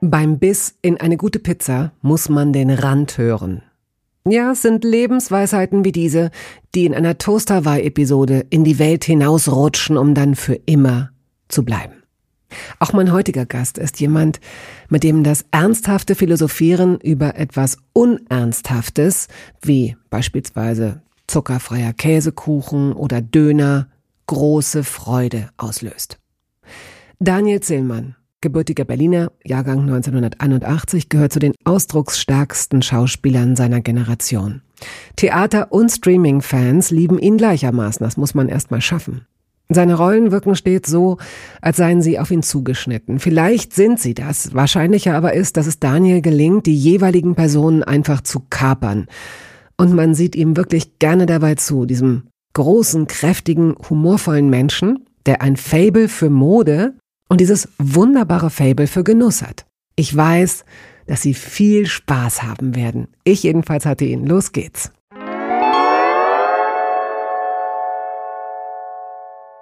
Beim Biss in eine gute Pizza muss man den Rand hören. Ja, es sind Lebensweisheiten wie diese, die in einer Toast Hawaii-Episode in die Welt hinausrutschen, um dann für immer zu bleiben. Auch mein heutiger Gast ist jemand, mit dem das ernsthafte Philosophieren über etwas Unernsthaftes, wie beispielsweise zuckerfreier Käsekuchen oder Döner, große Freude auslöst. Daniel Zillmann gebürtiger Berliner, Jahrgang 1981, gehört zu den ausdrucksstärksten Schauspielern seiner Generation. Theater- und Streaming-Fans lieben ihn gleichermaßen, das muss man erst mal schaffen. Seine Rollen wirken stets so, als seien sie auf ihn zugeschnitten. Vielleicht sind sie das. Wahrscheinlicher aber ist, dass es Daniel gelingt, die jeweiligen Personen einfach zu kapern. Und man sieht ihm wirklich gerne dabei zu, diesem großen, kräftigen, humorvollen Menschen, der ein Fable für Mode und dieses wunderbare Fable für Genuss hat. Ich weiß, dass Sie viel Spaß haben werden. Ich jedenfalls hatte ihn. Los geht's.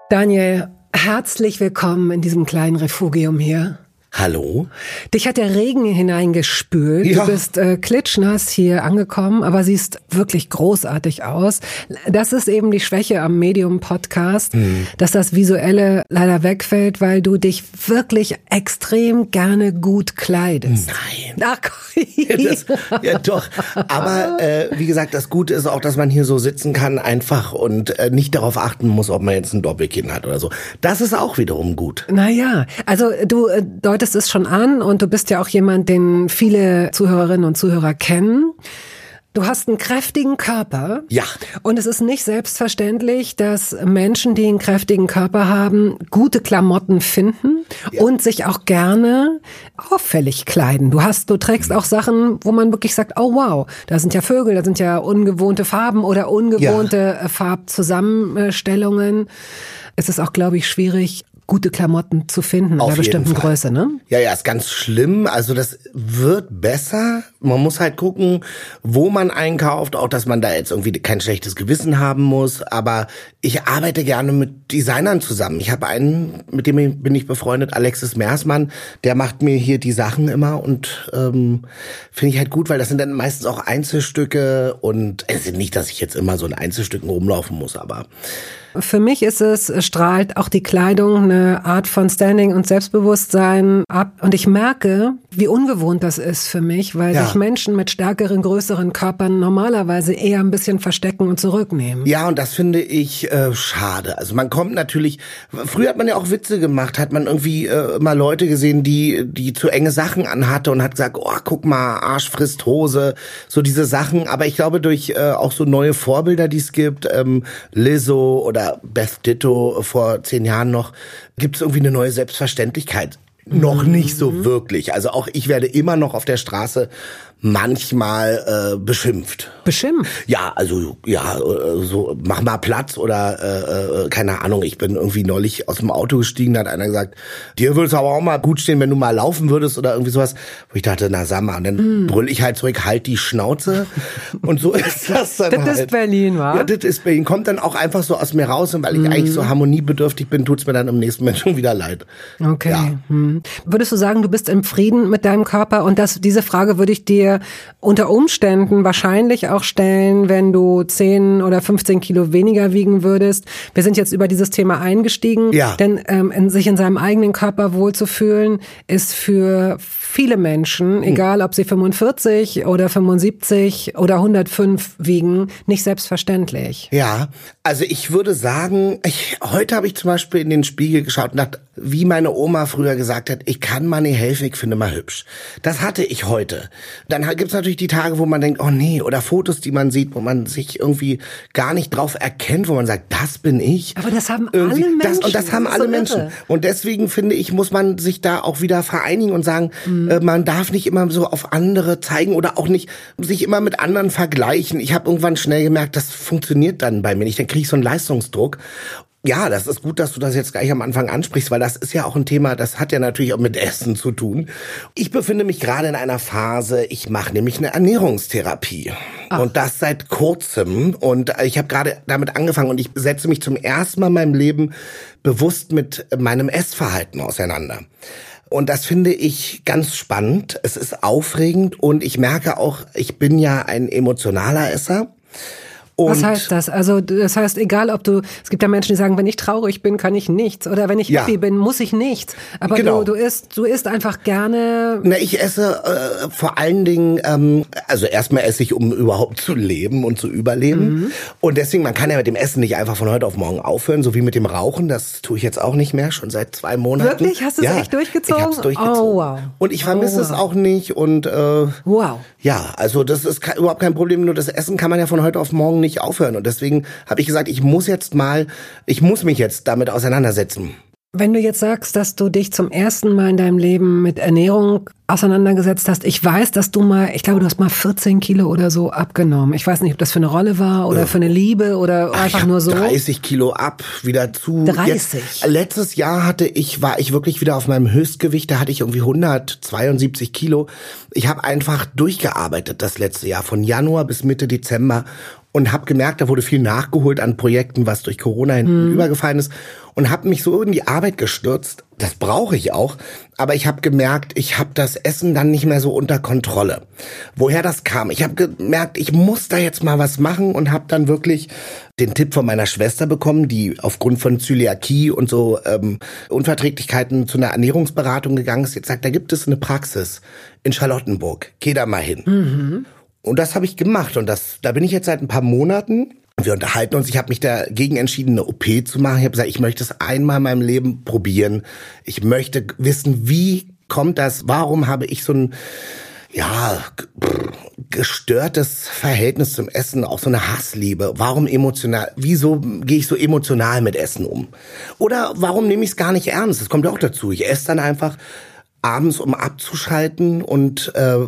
Daniel, herzlich willkommen in diesem kleinen Refugium hier. Hallo? Dich hat der Regen hineingespült. Ja. Du bist äh, klitschnass hier angekommen, aber siehst wirklich großartig aus. Das ist eben die Schwäche am Medium-Podcast, hm. dass das Visuelle leider wegfällt, weil du dich wirklich extrem gerne gut kleidest. Nein. Ach, ja, das, ja doch. Aber äh, wie gesagt, das Gute ist auch, dass man hier so sitzen kann einfach und äh, nicht darauf achten muss, ob man jetzt ein Doppelkinn hat oder so. Das ist auch wiederum gut. Naja, also du äh, deutest deutest es schon an und du bist ja auch jemand, den viele Zuhörerinnen und Zuhörer kennen. Du hast einen kräftigen Körper. Ja. Und es ist nicht selbstverständlich, dass Menschen, die einen kräftigen Körper haben, gute Klamotten finden ja. und sich auch gerne auffällig kleiden. Du hast, du trägst auch Sachen, wo man wirklich sagt, oh wow, da sind ja Vögel, da sind ja ungewohnte Farben oder ungewohnte ja. Farbzusammenstellungen. Es ist auch, glaube ich, schwierig, gute Klamotten zu finden Auf in einer bestimmten Fall. Größe, ne? Ja, ja, ist ganz schlimm. Also das wird besser. Man muss halt gucken, wo man einkauft, auch dass man da jetzt irgendwie kein schlechtes Gewissen haben muss. Aber ich arbeite gerne mit Designern zusammen. Ich habe einen, mit dem bin ich befreundet, Alexis Mersmann. Der macht mir hier die Sachen immer und ähm, finde ich halt gut, weil das sind dann meistens auch Einzelstücke und es ist nicht, dass ich jetzt immer so in Einzelstücken rumlaufen muss, aber für mich ist es, strahlt auch die Kleidung eine Art von Standing und Selbstbewusstsein ab. Und ich merke, wie ungewohnt das ist für mich, weil ja. sich Menschen mit stärkeren, größeren Körpern normalerweise eher ein bisschen verstecken und zurücknehmen. Ja, und das finde ich äh, schade. Also man kommt natürlich, früher hat man ja auch Witze gemacht, hat man irgendwie äh, mal Leute gesehen, die, die zu enge Sachen anhatte und hat gesagt, oh, guck mal, Arsch frisst Hose, so diese Sachen. Aber ich glaube, durch äh, auch so neue Vorbilder, die es gibt, ähm, Lizzo oder Beth Ditto vor zehn Jahren noch, gibt es irgendwie eine neue Selbstverständlichkeit. Noch nicht so mhm. wirklich. Also auch ich werde immer noch auf der Straße manchmal äh, beschimpft. Beschimpft? Ja, also ja, äh, so mach mal Platz oder äh, äh, keine Ahnung. Ich bin irgendwie neulich aus dem Auto gestiegen, da hat einer gesagt, dir würde es aber auch mal gut stehen, wenn du mal laufen würdest oder irgendwie sowas. Wo ich dachte, na sag mal, und dann mm. brüll ich halt zurück, halt die Schnauze. und so ist das dann Das halt. ist Berlin, wa? Ja, das ist Berlin. Kommt dann auch einfach so aus mir raus und weil ich mm. eigentlich so harmoniebedürftig bin, tut's mir dann im nächsten Moment schon wieder leid. Okay. Ja. Hm. Würdest du sagen, du bist im Frieden mit deinem Körper? Und das, diese Frage würde ich dir dir unter Umständen wahrscheinlich auch stellen, wenn du 10 oder 15 Kilo weniger wiegen würdest. Wir sind jetzt über dieses Thema eingestiegen, ja. denn ähm, in, sich in seinem eigenen Körper wohlzufühlen, ist für viele Menschen, hm. egal ob sie 45 oder 75 oder 105 wiegen, nicht selbstverständlich. Ja, also ich würde sagen, ich, heute habe ich zum Beispiel in den Spiegel geschaut und dachte, wie meine Oma früher gesagt hat, ich kann mal nicht helfen, ich finde mal hübsch. Das hatte ich heute. Dann gibt's natürlich die Tage, wo man denkt, oh nee, oder Fotos, die man sieht, wo man sich irgendwie gar nicht drauf erkennt, wo man sagt, das bin ich. Aber das haben irgendwie, alle Menschen. Das, und das haben das alle so Menschen. Irre. Und deswegen finde ich, muss man sich da auch wieder vereinigen und sagen, mhm. äh, man darf nicht immer so auf andere zeigen oder auch nicht sich immer mit anderen vergleichen. Ich habe irgendwann schnell gemerkt, das funktioniert dann bei mir nicht. Dann kriege ich so einen Leistungsdruck. Ja, das ist gut, dass du das jetzt gleich am Anfang ansprichst, weil das ist ja auch ein Thema, das hat ja natürlich auch mit Essen zu tun. Ich befinde mich gerade in einer Phase, ich mache nämlich eine Ernährungstherapie. Ach. Und das seit kurzem. Und ich habe gerade damit angefangen und ich setze mich zum ersten Mal in meinem Leben bewusst mit meinem Essverhalten auseinander. Und das finde ich ganz spannend. Es ist aufregend und ich merke auch, ich bin ja ein emotionaler Esser. Und Was heißt das? Also das heißt, egal ob du, es gibt ja Menschen, die sagen, wenn ich traurig bin, kann ich nichts. Oder wenn ich ja. happy bin, muss ich nichts. Aber genau. du, du isst, du isst einfach gerne. Na, ich esse äh, vor allen Dingen, ähm, also erstmal esse ich, um überhaupt zu leben und zu überleben. Mhm. Und deswegen, man kann ja mit dem Essen nicht einfach von heute auf morgen aufhören, so wie mit dem Rauchen. Das tue ich jetzt auch nicht mehr, schon seit zwei Monaten. Wirklich? Hast du es ja, echt durchgezogen? Ich hab's durchgezogen. Oh, wow. Und ich vermisse oh, wow. es auch nicht. Und äh, wow. ja, also das ist überhaupt kein Problem. Nur das Essen kann man ja von heute auf morgen nicht aufhören. Und deswegen habe ich gesagt, ich muss jetzt mal, ich muss mich jetzt damit auseinandersetzen. Wenn du jetzt sagst, dass du dich zum ersten Mal in deinem Leben mit Ernährung auseinandergesetzt hast, ich weiß, dass du mal, ich glaube, du hast mal 14 Kilo oder so abgenommen. Ich weiß nicht, ob das für eine Rolle war oder ja. für eine Liebe oder Ach, einfach nur so. 30 Kilo ab, wieder zu. 30. Jetzt, letztes Jahr hatte ich, war ich wirklich wieder auf meinem Höchstgewicht, da hatte ich irgendwie 172 Kilo. Ich habe einfach durchgearbeitet das letzte Jahr, von Januar bis Mitte Dezember und habe gemerkt, da wurde viel nachgeholt an Projekten, was durch Corona hinten mhm. übergefallen ist und habe mich so in die Arbeit gestürzt. Das brauche ich auch, aber ich habe gemerkt, ich habe das Essen dann nicht mehr so unter Kontrolle. Woher das kam? Ich habe gemerkt, ich muss da jetzt mal was machen und habe dann wirklich den Tipp von meiner Schwester bekommen, die aufgrund von Zöliakie und so ähm, Unverträglichkeiten zu einer Ernährungsberatung gegangen ist. Jetzt sagt, da gibt es eine Praxis in Charlottenburg. Geh da mal hin. Mhm. Und das habe ich gemacht und das, da bin ich jetzt seit ein paar Monaten. Wir unterhalten uns. Ich habe mich dagegen entschieden, eine OP zu machen. Ich habe gesagt, ich möchte es einmal in meinem Leben probieren. Ich möchte wissen, wie kommt das? Warum habe ich so ein ja, gestörtes Verhältnis zum Essen, auch so eine Hassliebe. Warum emotional? Wieso gehe ich so emotional mit Essen um? Oder warum nehme ich es gar nicht ernst? Das kommt ja auch dazu. Ich esse dann einfach abends, um abzuschalten und äh,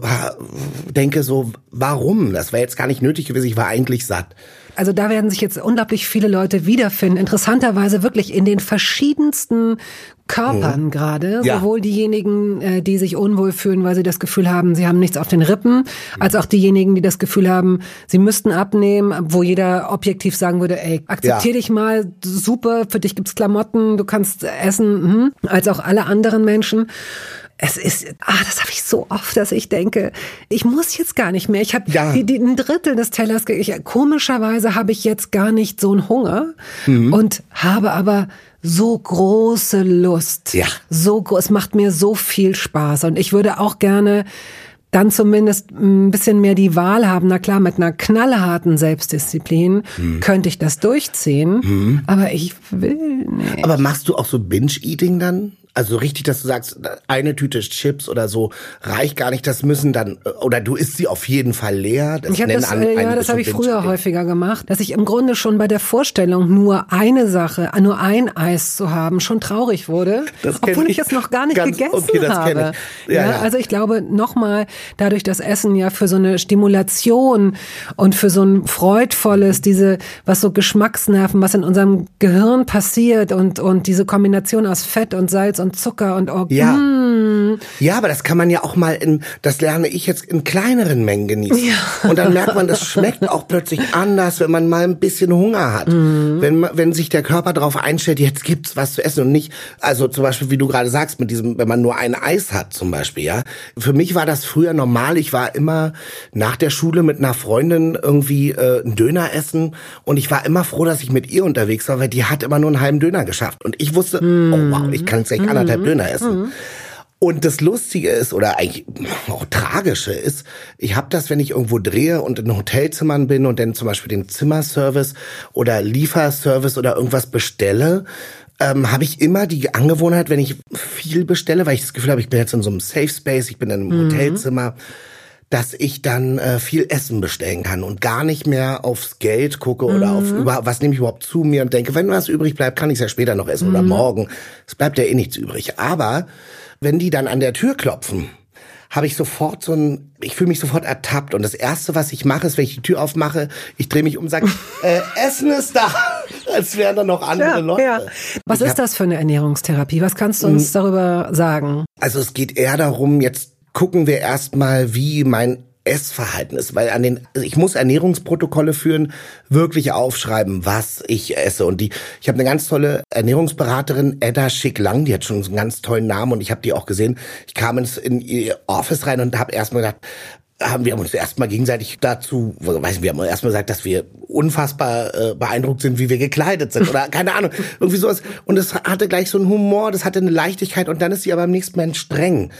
denke so, warum? Das wäre jetzt gar nicht nötig gewesen, ich war eigentlich satt. Also da werden sich jetzt unglaublich viele Leute wiederfinden. Interessanterweise wirklich in den verschiedensten Körpern mhm. gerade. Ja. Sowohl diejenigen, äh, die sich unwohl fühlen, weil sie das Gefühl haben, sie haben nichts auf den Rippen, als auch diejenigen, die das Gefühl haben, sie müssten abnehmen, wo jeder objektiv sagen würde, ey, akzeptier ja. dich mal, super, für dich gibt's Klamotten, du kannst essen, hm, als auch alle anderen Menschen es ist, ah, das habe ich so oft, dass ich denke, ich muss jetzt gar nicht mehr. Ich habe ja. die, die, ein Drittel des Tellers. Ich, komischerweise habe ich jetzt gar nicht so einen Hunger mhm. und habe aber so große Lust. Ja. So es macht mir so viel Spaß und ich würde auch gerne dann zumindest ein bisschen mehr die Wahl haben. Na klar, mit einer knallharten Selbstdisziplin hm. könnte ich das durchziehen, hm. aber ich will nicht. Aber machst du auch so Binge-Eating dann? Also richtig, dass du sagst, eine Tüte Chips oder so reicht gar nicht. Das müssen dann oder du isst sie auf jeden Fall leer. Das ich hab das, äh, ja, das habe ich früher häufiger gemacht, dass ich im Grunde schon bei der Vorstellung nur eine Sache, nur ein Eis zu haben, schon traurig wurde, das obwohl ich es noch gar nicht ganz, gegessen okay, das habe. Ich. Ja, ja, Also ich glaube nochmal, dadurch das Essen ja für so eine Stimulation und für so ein freudvolles, diese was so Geschmacksnerven, was in unserem Gehirn passiert und und diese Kombination aus Fett und Salz und und Zucker und oh, ja. Mm. ja, aber das kann man ja auch mal in, das lerne ich jetzt in kleineren Mengen genießen. Ja. Und dann merkt man, das schmeckt auch plötzlich anders, wenn man mal ein bisschen Hunger hat. Mm. Wenn, wenn sich der Körper darauf einstellt, jetzt gibt's was zu essen und nicht, also zum Beispiel, wie du gerade sagst, mit diesem, wenn man nur ein Eis hat zum Beispiel, ja. Für mich war das früher normal. Ich war immer nach der Schule mit einer Freundin irgendwie äh, einen Döner essen und ich war immer froh, dass ich mit ihr unterwegs war, weil die hat immer nur einen halben Döner geschafft. Und ich wusste, mm. oh wow, ich kann jetzt echt anderthalb mhm. Döner essen. Und das Lustige ist, oder eigentlich auch Tragische ist, ich habe das, wenn ich irgendwo drehe und in Hotelzimmern bin und dann zum Beispiel den Zimmerservice oder Lieferservice oder irgendwas bestelle, ähm, habe ich immer die Angewohnheit, wenn ich viel bestelle, weil ich das Gefühl habe, ich bin jetzt in so einem Safe Space, ich bin in einem mhm. Hotelzimmer, dass ich dann äh, viel Essen bestellen kann und gar nicht mehr aufs Geld gucke oder mhm. auf über was nehme ich überhaupt zu mir und denke, wenn was übrig bleibt, kann ich es ja später noch essen mhm. oder morgen. Es bleibt ja eh nichts übrig. Aber wenn die dann an der Tür klopfen, habe ich sofort so ein, ich fühle mich sofort ertappt und das erste, was ich mache, ist, wenn ich die Tür aufmache, ich drehe mich um und sage, äh, Essen ist da, als wären da noch andere ja, Leute. Ja. Was ich ist hab, das für eine Ernährungstherapie? Was kannst du uns darüber sagen? Also es geht eher darum, jetzt gucken wir erstmal, wie mein Essverhalten ist, weil an den also ich muss Ernährungsprotokolle führen, wirklich aufschreiben, was ich esse und die ich habe eine ganz tolle Ernährungsberaterin Edda Schick-Lang, die hat schon einen ganz tollen Namen und ich habe die auch gesehen. Ich kam ins in ihr Office rein und habe erstmal gedacht, haben wir uns erstmal gegenseitig dazu, weiß nicht, wir haben erstmal gesagt, dass wir unfassbar äh, beeindruckt sind, wie wir gekleidet sind oder keine Ahnung, irgendwie sowas. Und es hatte gleich so einen Humor, das hatte eine Leichtigkeit und dann ist sie aber am nächsten Moment streng.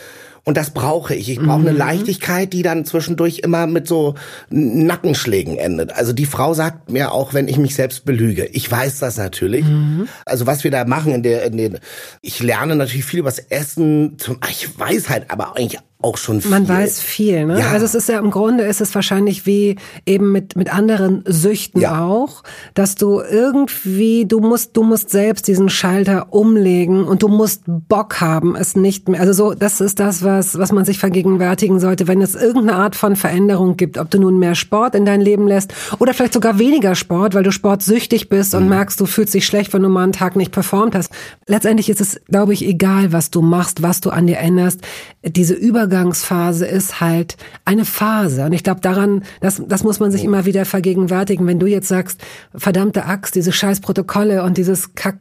Und das brauche ich. Ich brauche mhm. eine Leichtigkeit, die dann zwischendurch immer mit so Nackenschlägen endet. Also die Frau sagt mir auch, wenn ich mich selbst belüge. Ich weiß das natürlich. Mhm. Also was wir da machen in der, in den, ich lerne natürlich viel über das Essen. Zum, ich weiß halt aber eigentlich auch schon viel. Man weiß viel, ne? Ja. Also es ist ja im Grunde ist es wahrscheinlich wie eben mit mit anderen Süchten ja. auch, dass du irgendwie du musst du musst selbst diesen Schalter umlegen und du musst Bock haben, es nicht mehr. Also so das ist das was was man sich vergegenwärtigen sollte, wenn es irgendeine Art von Veränderung gibt, ob du nun mehr Sport in dein Leben lässt oder vielleicht sogar weniger Sport, weil du sportsüchtig bist und mhm. merkst, du fühlst dich schlecht, wenn du mal einen Tag nicht performt hast. Letztendlich ist es glaube ich egal, was du machst, was du an dir änderst. Diese Über Übergangsphase ist halt eine Phase. Und ich glaube daran, das, das muss man sich immer wieder vergegenwärtigen. Wenn du jetzt sagst, verdammte Axt, diese scheiß Protokolle und dieses Kack,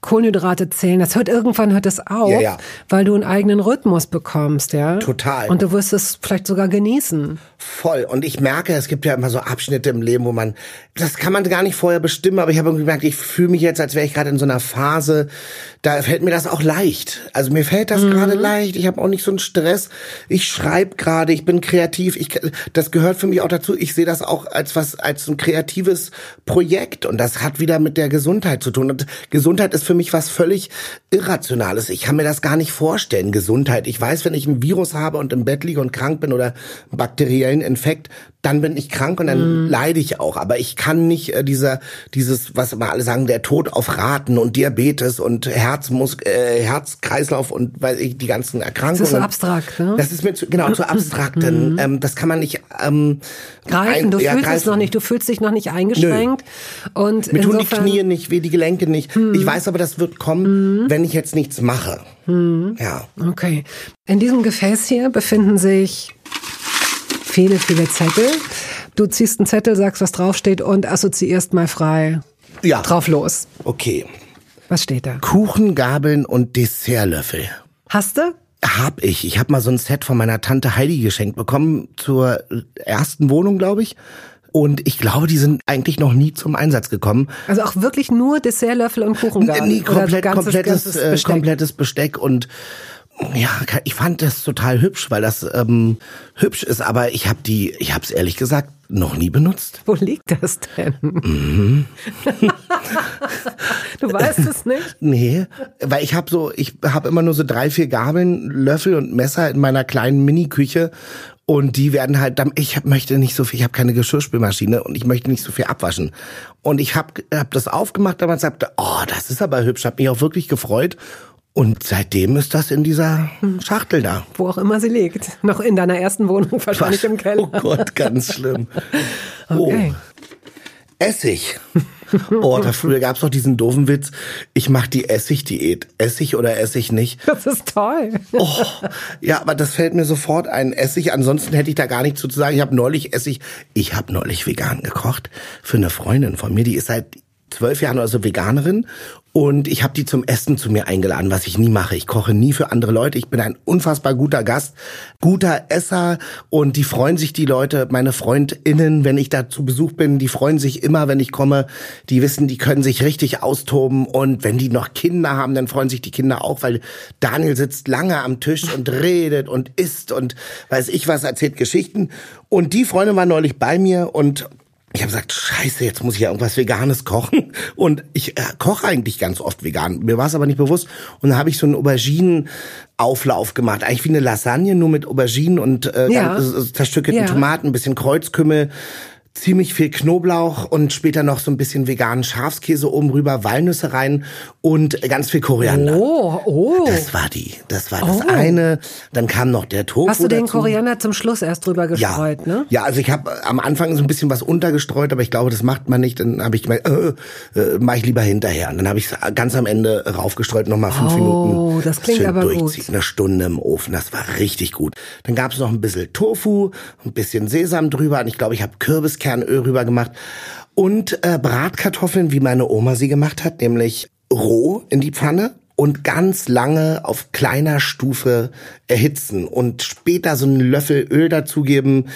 Kohlenhydrate zählen, das hört irgendwann hört es auf, ja, ja. weil du einen eigenen Rhythmus bekommst, ja. Total. Und du wirst es vielleicht sogar genießen. Voll. Und ich merke, es gibt ja immer so Abschnitte im Leben, wo man, das kann man gar nicht vorher bestimmen, aber ich habe gemerkt, ich fühle mich jetzt, als wäre ich gerade in so einer Phase, da fällt mir das auch leicht. Also mir fällt das mhm. gerade leicht. Ich habe auch nicht so einen Stress. Ich schreibe gerade, ich bin kreativ. Ich, das gehört für mich auch dazu. Ich sehe das auch als was, als ein kreatives Projekt. Und das hat wieder mit der Gesundheit zu tun. Und Gesundheit ist für mich was völlig Irrationales. Ich kann mir das gar nicht vorstellen, Gesundheit. Ich weiß, wenn ich ein Virus habe und im Bett liege und krank bin oder bakteriellen Infekt, dann bin ich krank und dann mm. leide ich auch. Aber ich kann nicht äh, dieser, dieses, was immer alle sagen, der Tod auf Raten und Diabetes und Herzmus äh, Herzkreislauf und weil ich die ganzen Erkrankungen. Das ist so abstrakt, ne? Das ist mir zu, genau zu abstrakten. Mm. Ähm, das kann man nicht ähm, greifen. Ein, du ja, fühlst greifen. es noch nicht. Du fühlst dich noch nicht eingeschränkt. Nö. Und mir tun die Knie nicht weh, die Gelenke nicht. Mm. Ich weiß aber, das wird kommen, wenn ich jetzt nichts mache. Hm. Ja. Okay. In diesem Gefäß hier befinden sich viele, viele Zettel. Du ziehst einen Zettel, sagst, was draufsteht und assoziierst mal frei ja. drauf los. Okay. Was steht da? Kuchengabeln und Dessertlöffel. Hast du? Hab ich. Ich habe mal so ein Set von meiner Tante Heidi geschenkt bekommen zur ersten Wohnung, glaube ich. Und ich glaube, die sind eigentlich noch nie zum Einsatz gekommen. Also auch wirklich nur Dessertlöffel und Kuchengabeln? Nee, komplett, ganzes, komplettes, ganzes äh, Besteck. komplettes Besteck und ja, ich fand das total hübsch, weil das ähm, hübsch ist, aber ich habe die, ich habe es ehrlich gesagt noch nie benutzt. Wo liegt das denn? Mhm. du weißt es nicht? Nee, weil ich habe so, ich habe immer nur so drei, vier Gabeln, Löffel und Messer in meiner kleinen Mini-Küche und die werden halt, ich möchte nicht so viel, ich habe keine Geschirrspülmaschine und ich möchte nicht so viel abwaschen. Und ich habe hab das aufgemacht damals, sagte, oh, das ist aber hübsch, habe mich auch wirklich gefreut und seitdem ist das in dieser Schachtel da. Wo auch immer sie liegt. Noch in deiner ersten Wohnung, wahrscheinlich im Keller. Oh Gott, ganz schlimm. okay. Oh. Essig. Oh, da früher gab's noch diesen doofen Witz, ich mach die Essig-Diät. Essig oder Essig nicht? Das ist toll. Oh, ja, aber das fällt mir sofort ein. Essig, ansonsten hätte ich da gar nichts zu sagen. Ich habe neulich Essig, ich habe neulich vegan gekocht für eine Freundin von mir, die ist seit zwölf Jahren oder so Veganerin und ich habe die zum Essen zu mir eingeladen, was ich nie mache. Ich koche nie für andere Leute. Ich bin ein unfassbar guter Gast, guter Esser und die freuen sich die Leute, meine Freundinnen, wenn ich da zu Besuch bin, die freuen sich immer, wenn ich komme. Die wissen, die können sich richtig austoben und wenn die noch Kinder haben, dann freuen sich die Kinder auch, weil Daniel sitzt lange am Tisch und redet und isst und weiß ich was, erzählt Geschichten. Und die Freundin war neulich bei mir und ich habe gesagt, scheiße, jetzt muss ich ja irgendwas Veganes kochen. Und ich äh, koche eigentlich ganz oft vegan. Mir war es aber nicht bewusst. Und dann habe ich so einen Auberginenauflauf gemacht. Eigentlich wie eine Lasagne, nur mit Auberginen und äh, Ja. äh, zerstückelten Ja. Tomaten, ein bisschen Kreuzkümmel, ziemlich viel Knoblauch und später noch so ein bisschen veganen Schafskäse oben rüber, Walnüsse rein und ganz viel Koriander. Oh, oh. Das war die. Das war das Oh. eine. Dann kam noch der Tofu Hast du den dazu. Koriander zum Schluss erst drüber gestreut, ja. ne? Ja, also ich habe am Anfang so ein bisschen was untergestreut, aber ich glaube, das macht man nicht. Dann habe ich gemeint, äh, äh, mache ich lieber hinterher. Und dann habe ich es ganz am Ende raufgestreut, nochmal fünf Oh, Minuten. das klingt schön aber gut. durchziehen, Eine Stunde im Ofen, das war richtig gut. Dann gab es noch ein bisschen Tofu, ein bisschen Sesam drüber und ich glaube, ich habe Kürbiskernöl rüber gemacht. Und äh, Bratkartoffeln, wie meine Oma sie gemacht hat, nämlich roh in die Pfanne und ganz lange auf kleiner Stufe erhitzen und später so einen Löffel Öl dazugeben,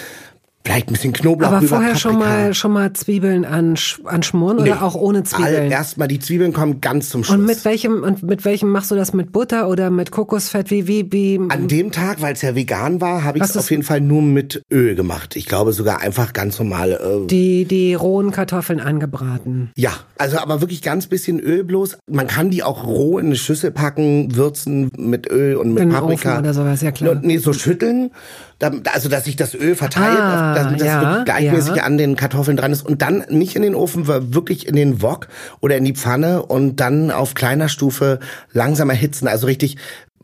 vielleicht ein bisschen Knoblauch Aber vorher schon Paprika. mal, schon mal Zwiebeln ansch anschmoren Nee. oder auch ohne Zwiebeln? Erstmal die Zwiebeln kommen ganz zum Schluss. und mit welchem, und mit welchem machst du das? Mit Butter oder mit Kokosfett? Wie, wie, wie? An dem Tag, weil es ja vegan war, habe ich es auf jeden Fall nur mit Öl gemacht. Ich glaube sogar einfach ganz normal. Äh, die, die rohen Kartoffeln angebraten. ja, also aber wirklich ganz bisschen Öl bloß. Man kann die auch roh in eine Schüssel packen, würzen mit Öl und mit In Paprika. Ofen oder sowas, ja klar. Und, nee, so schütteln, also dass sich das Öl verteilt, Ah, dass das ja, wirklich gleichmäßig ja. an den Kartoffeln dran ist und dann nicht in den Ofen, wirklich in den Wok oder in die Pfanne und dann auf kleiner Stufe langsam erhitzen. Also richtig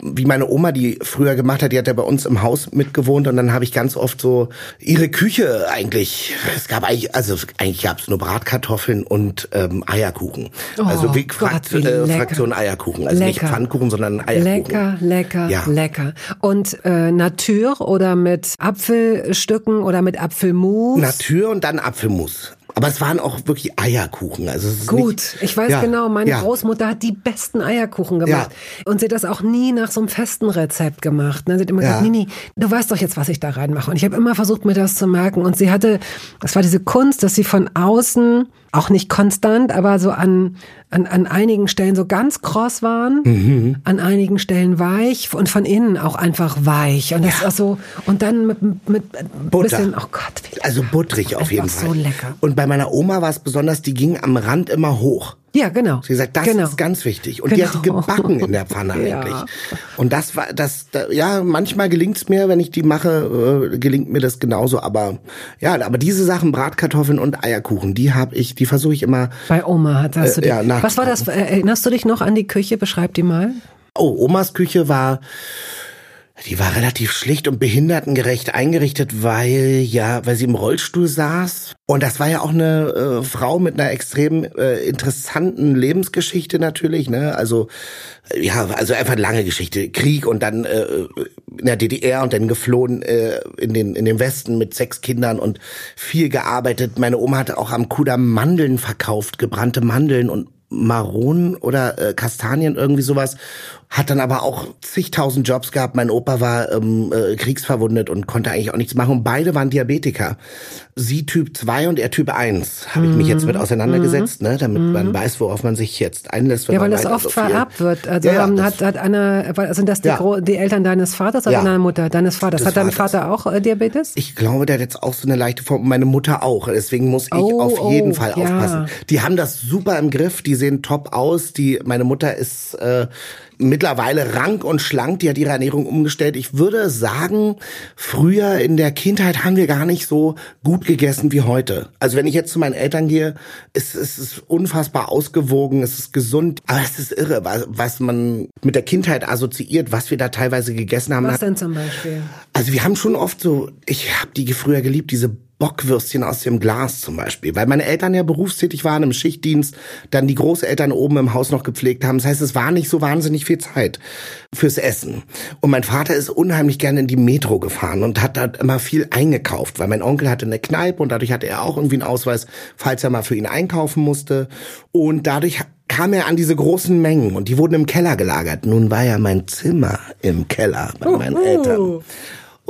wie meine Oma die früher gemacht hat, die hat ja bei uns im Haus mitgewohnt und dann habe ich ganz oft so ihre Küche eigentlich, es gab eigentlich, also eigentlich gab es nur Bratkartoffeln und ähm, Eierkuchen. Oh also wie, Gott, wie äh. Fraktion Eierkuchen. Also nicht Lecker. Pfannkuchen, sondern Eierkuchen. Lecker, lecker, Ja. lecker. Und äh, Natur oder mit Apfelstücken oder mit Apfelmus? Natur und dann Apfelmus. Aber es waren auch wirklich Eierkuchen. Also es ist Gut, nicht, ich weiß ja, genau, meine ja. Großmutter hat die besten Eierkuchen gemacht. Und sie hat das auch nie nach so einem festen Rezept gemacht. ne? Sie hat immer Ja. gesagt, Nini, du weißt doch jetzt, was ich da reinmache. Und ich habe immer versucht, mir das zu merken. Und sie hatte, das war diese Kunst, dass sie von außen, auch nicht konstant, aber so an, an, an einigen Stellen so ganz kross waren, Mhm. an einigen Stellen weich und von innen auch einfach weich. Und das war so, und dann mit, mit ein Butter. bisschen, oh Gott, wie Also butterig auf jeden so Fall. lecker. Und bei meiner Oma war es besonders, die ging am Rand immer hoch. Ja, genau. Sie gesagt, das genau. ist ganz wichtig. Und die hat die Genau. gebacken in der Pfanne Ja. eigentlich. Und das war, das, da, ja, manchmal gelingt's mir, wenn ich die mache, äh, gelingt mir das genauso. Aber ja, aber diese Sachen, Bratkartoffeln und Eierkuchen, die habe ich, die versuche ich immer. Bei Oma hat hast du Äh, ja, nach- Was war das? äh, Erinnerst du dich noch an die Küche? Beschreib die mal. Oh, Omas Küche war, die war relativ schlicht und behindertengerecht eingerichtet, weil ja, weil sie im Rollstuhl saß. Und das war ja auch eine äh, Frau mit einer extrem äh, interessanten Lebensgeschichte natürlich, ne? Also äh, ja, also einfach eine lange Geschichte, Krieg und dann äh, in der DDR und dann geflohen äh, in den in den Westen mit sechs Kindern und viel gearbeitet. Meine Oma hatte auch am Kudamm Mandeln verkauft, gebrannte Mandeln und Maronen oder äh, Kastanien, irgendwie sowas. Hat dann aber auch zigtausend Jobs gehabt. Mein Opa war ähm, äh, kriegsverwundet und konnte eigentlich auch nichts machen. Und beide waren Diabetiker. Sie Typ 2 und er Typ 1. Habe ich mich jetzt mit auseinandergesetzt, ne, damit man weiß, worauf man sich jetzt einlässt. Mhm. Ja, weil das oft so vererbt wird. Also Ja, ja, hat, hat Anna, sind das die, Ja. Die Eltern deines Vaters oder deiner Mutter? Deines Vaters. Des hat dein Vaters. Vater auch äh, Diabetes? Ich glaube, der hat jetzt auch so eine leichte Form. Meine Mutter auch. Deswegen muss ich Oh, auf jeden oh, Fall ja. aufpassen. Die haben das super im Griff. Die sehen top aus. Die, meine Mutter ist äh, mittlerweile rank und schlank. Die hat ihre Ernährung umgestellt. Ich würde sagen, früher in der Kindheit haben wir gar nicht so gut gegessen wie heute. Also wenn ich jetzt zu meinen Eltern gehe, ist es ist unfassbar ausgewogen. Es ist gesund. Aber es ist irre, was, was man mit der Kindheit assoziiert, was wir da teilweise gegessen haben. Was denn zum Beispiel? Also wir haben schon oft so, ich habe die früher geliebt, diese Bockwürstchen aus dem Glas zum Beispiel, weil meine Eltern ja berufstätig waren im Schichtdienst, dann die Großeltern oben im Haus noch gepflegt haben. Das heißt, es war nicht so wahnsinnig viel Zeit fürs Essen. Und mein Vater ist unheimlich gerne in die Metro gefahren und hat da immer viel eingekauft, weil mein Onkel hatte eine Kneipe und dadurch hatte er auch irgendwie einen Ausweis, falls er mal für ihn einkaufen musste. Und dadurch kam er an diese großen Mengen und die wurden im Keller gelagert. Nun war ja mein Zimmer im Keller bei meinen. Eltern.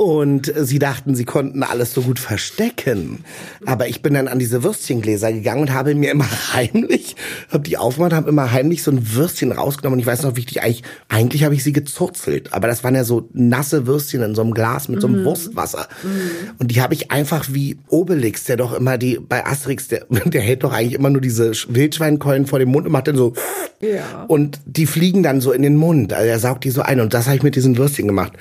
Und sie dachten, sie konnten alles so gut verstecken. Aber ich bin dann an diese Würstchengläser gegangen und habe mir immer heimlich, habe die aufgemacht, habe immer heimlich so ein Würstchen rausgenommen. Und ich weiß noch, wie ich die eigentlich, eigentlich habe ich sie gezurzelt. Aber das waren ja so nasse Würstchen in so einem Glas mit so einem mhm. Wurstwasser. Mhm. Und die habe ich einfach wie Obelix, der doch immer die, bei Asterix, der, der hält doch eigentlich immer nur diese Wildschweinkeulen vor dem Mund und macht dann so. Ja. Und die fliegen dann so in den Mund. Also er saugt die so ein. Und das habe ich mit diesen Würstchen gemacht.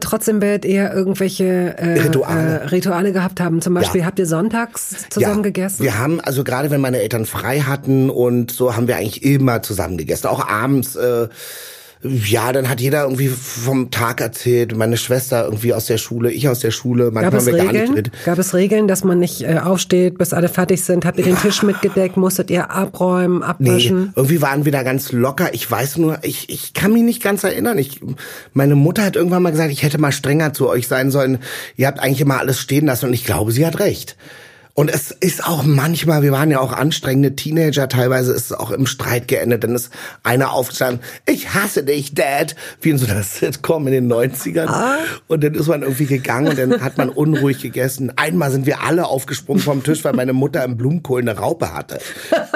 Trotzdem werdet ihr irgendwelche äh, Rituale. Äh, Rituale gehabt haben. Zum Beispiel ja. habt ihr sonntags zusammen ja. gegessen? Wir haben, also gerade wenn meine Eltern frei hatten und so, haben wir eigentlich immer zusammen gegessen. Auch abends. Äh, ja, dann hat jeder irgendwie vom Tag erzählt. Meine Schwester irgendwie aus der Schule, ich aus der Schule. Manchmal Gab es haben wir Regeln? gar nicht geredet. Gab es Regeln, dass man nicht äh, aufsteht, bis alle fertig sind? Habt ihr den Tisch mitgedeckt? Musstet ihr abräumen, abwaschen? Nee, irgendwie waren wir da ganz locker. Ich weiß nur, ich, ich kann mich nicht ganz erinnern. Ich, meine Mutter hat irgendwann mal gesagt, ich hätte mal strenger zu euch sein sollen. Ihr habt eigentlich immer alles stehen lassen und ich glaube, sie hat recht. Und es ist auch manchmal, wir waren ja auch anstrengende Teenager, teilweise ist es auch im Streit geendet. Dann ist einer aufgestanden, ich hasse dich, Dad, wie in so einer Sitcom in den 90ern. Ah. Und dann ist man irgendwie gegangen und dann hat man unruhig gegessen. Einmal sind wir alle aufgesprungen vom Tisch, weil meine Mutter im Blumenkohl eine Raupe hatte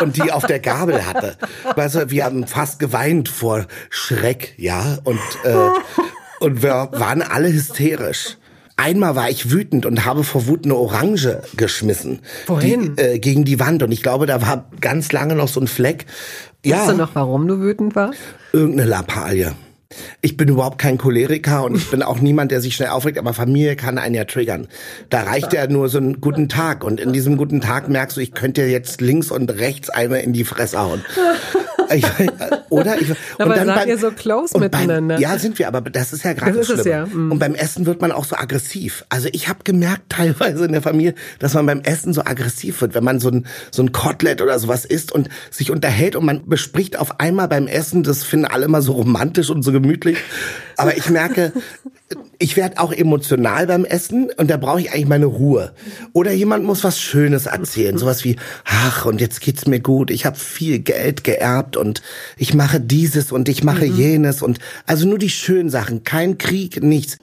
und die auf der Gabel hatte. Weißt du, wir haben fast geweint vor Schreck, ja, und, äh, und wir waren alle hysterisch. Einmal war ich wütend und habe vor Wut eine Orange geschmissen. Wohin? Die, äh, gegen die Wand. Und ich glaube, da war ganz lange noch so ein Fleck. Ja. Weißt du noch, warum du wütend warst? Irgendeine Lappalie. Ich bin überhaupt kein Choleriker und ich bin auch niemand, der sich schnell aufregt, aber Familie kann einen ja triggern. Da reicht ja nur so ein guten Tag und in diesem guten Tag merkst du, ich könnte jetzt links und rechts einmal in die Fresse hauen. Ich, oder? Ich, aber dann seid beim, ihr so close miteinander. Beim, ja, sind wir, aber das ist ja gerade das, das ja. Mhm. Und beim Essen wird man auch so aggressiv. Also ich habe gemerkt teilweise in der Familie, dass man beim Essen so aggressiv wird, wenn man so ein, so ein Kotelett oder sowas isst und sich unterhält und man bespricht auf einmal beim Essen, das finden alle immer so romantisch und so gemütlich. Aber ich merke, ich werde auch emotional beim Essen und da brauche ich eigentlich meine Ruhe. Oder jemand muss was Schönes erzählen, sowas wie, ach, und jetzt geht's mir gut, ich habe viel Geld geerbt und ich mache dieses und ich mache mhm. jenes und also nur die schönen Sachen, kein Krieg, nichts.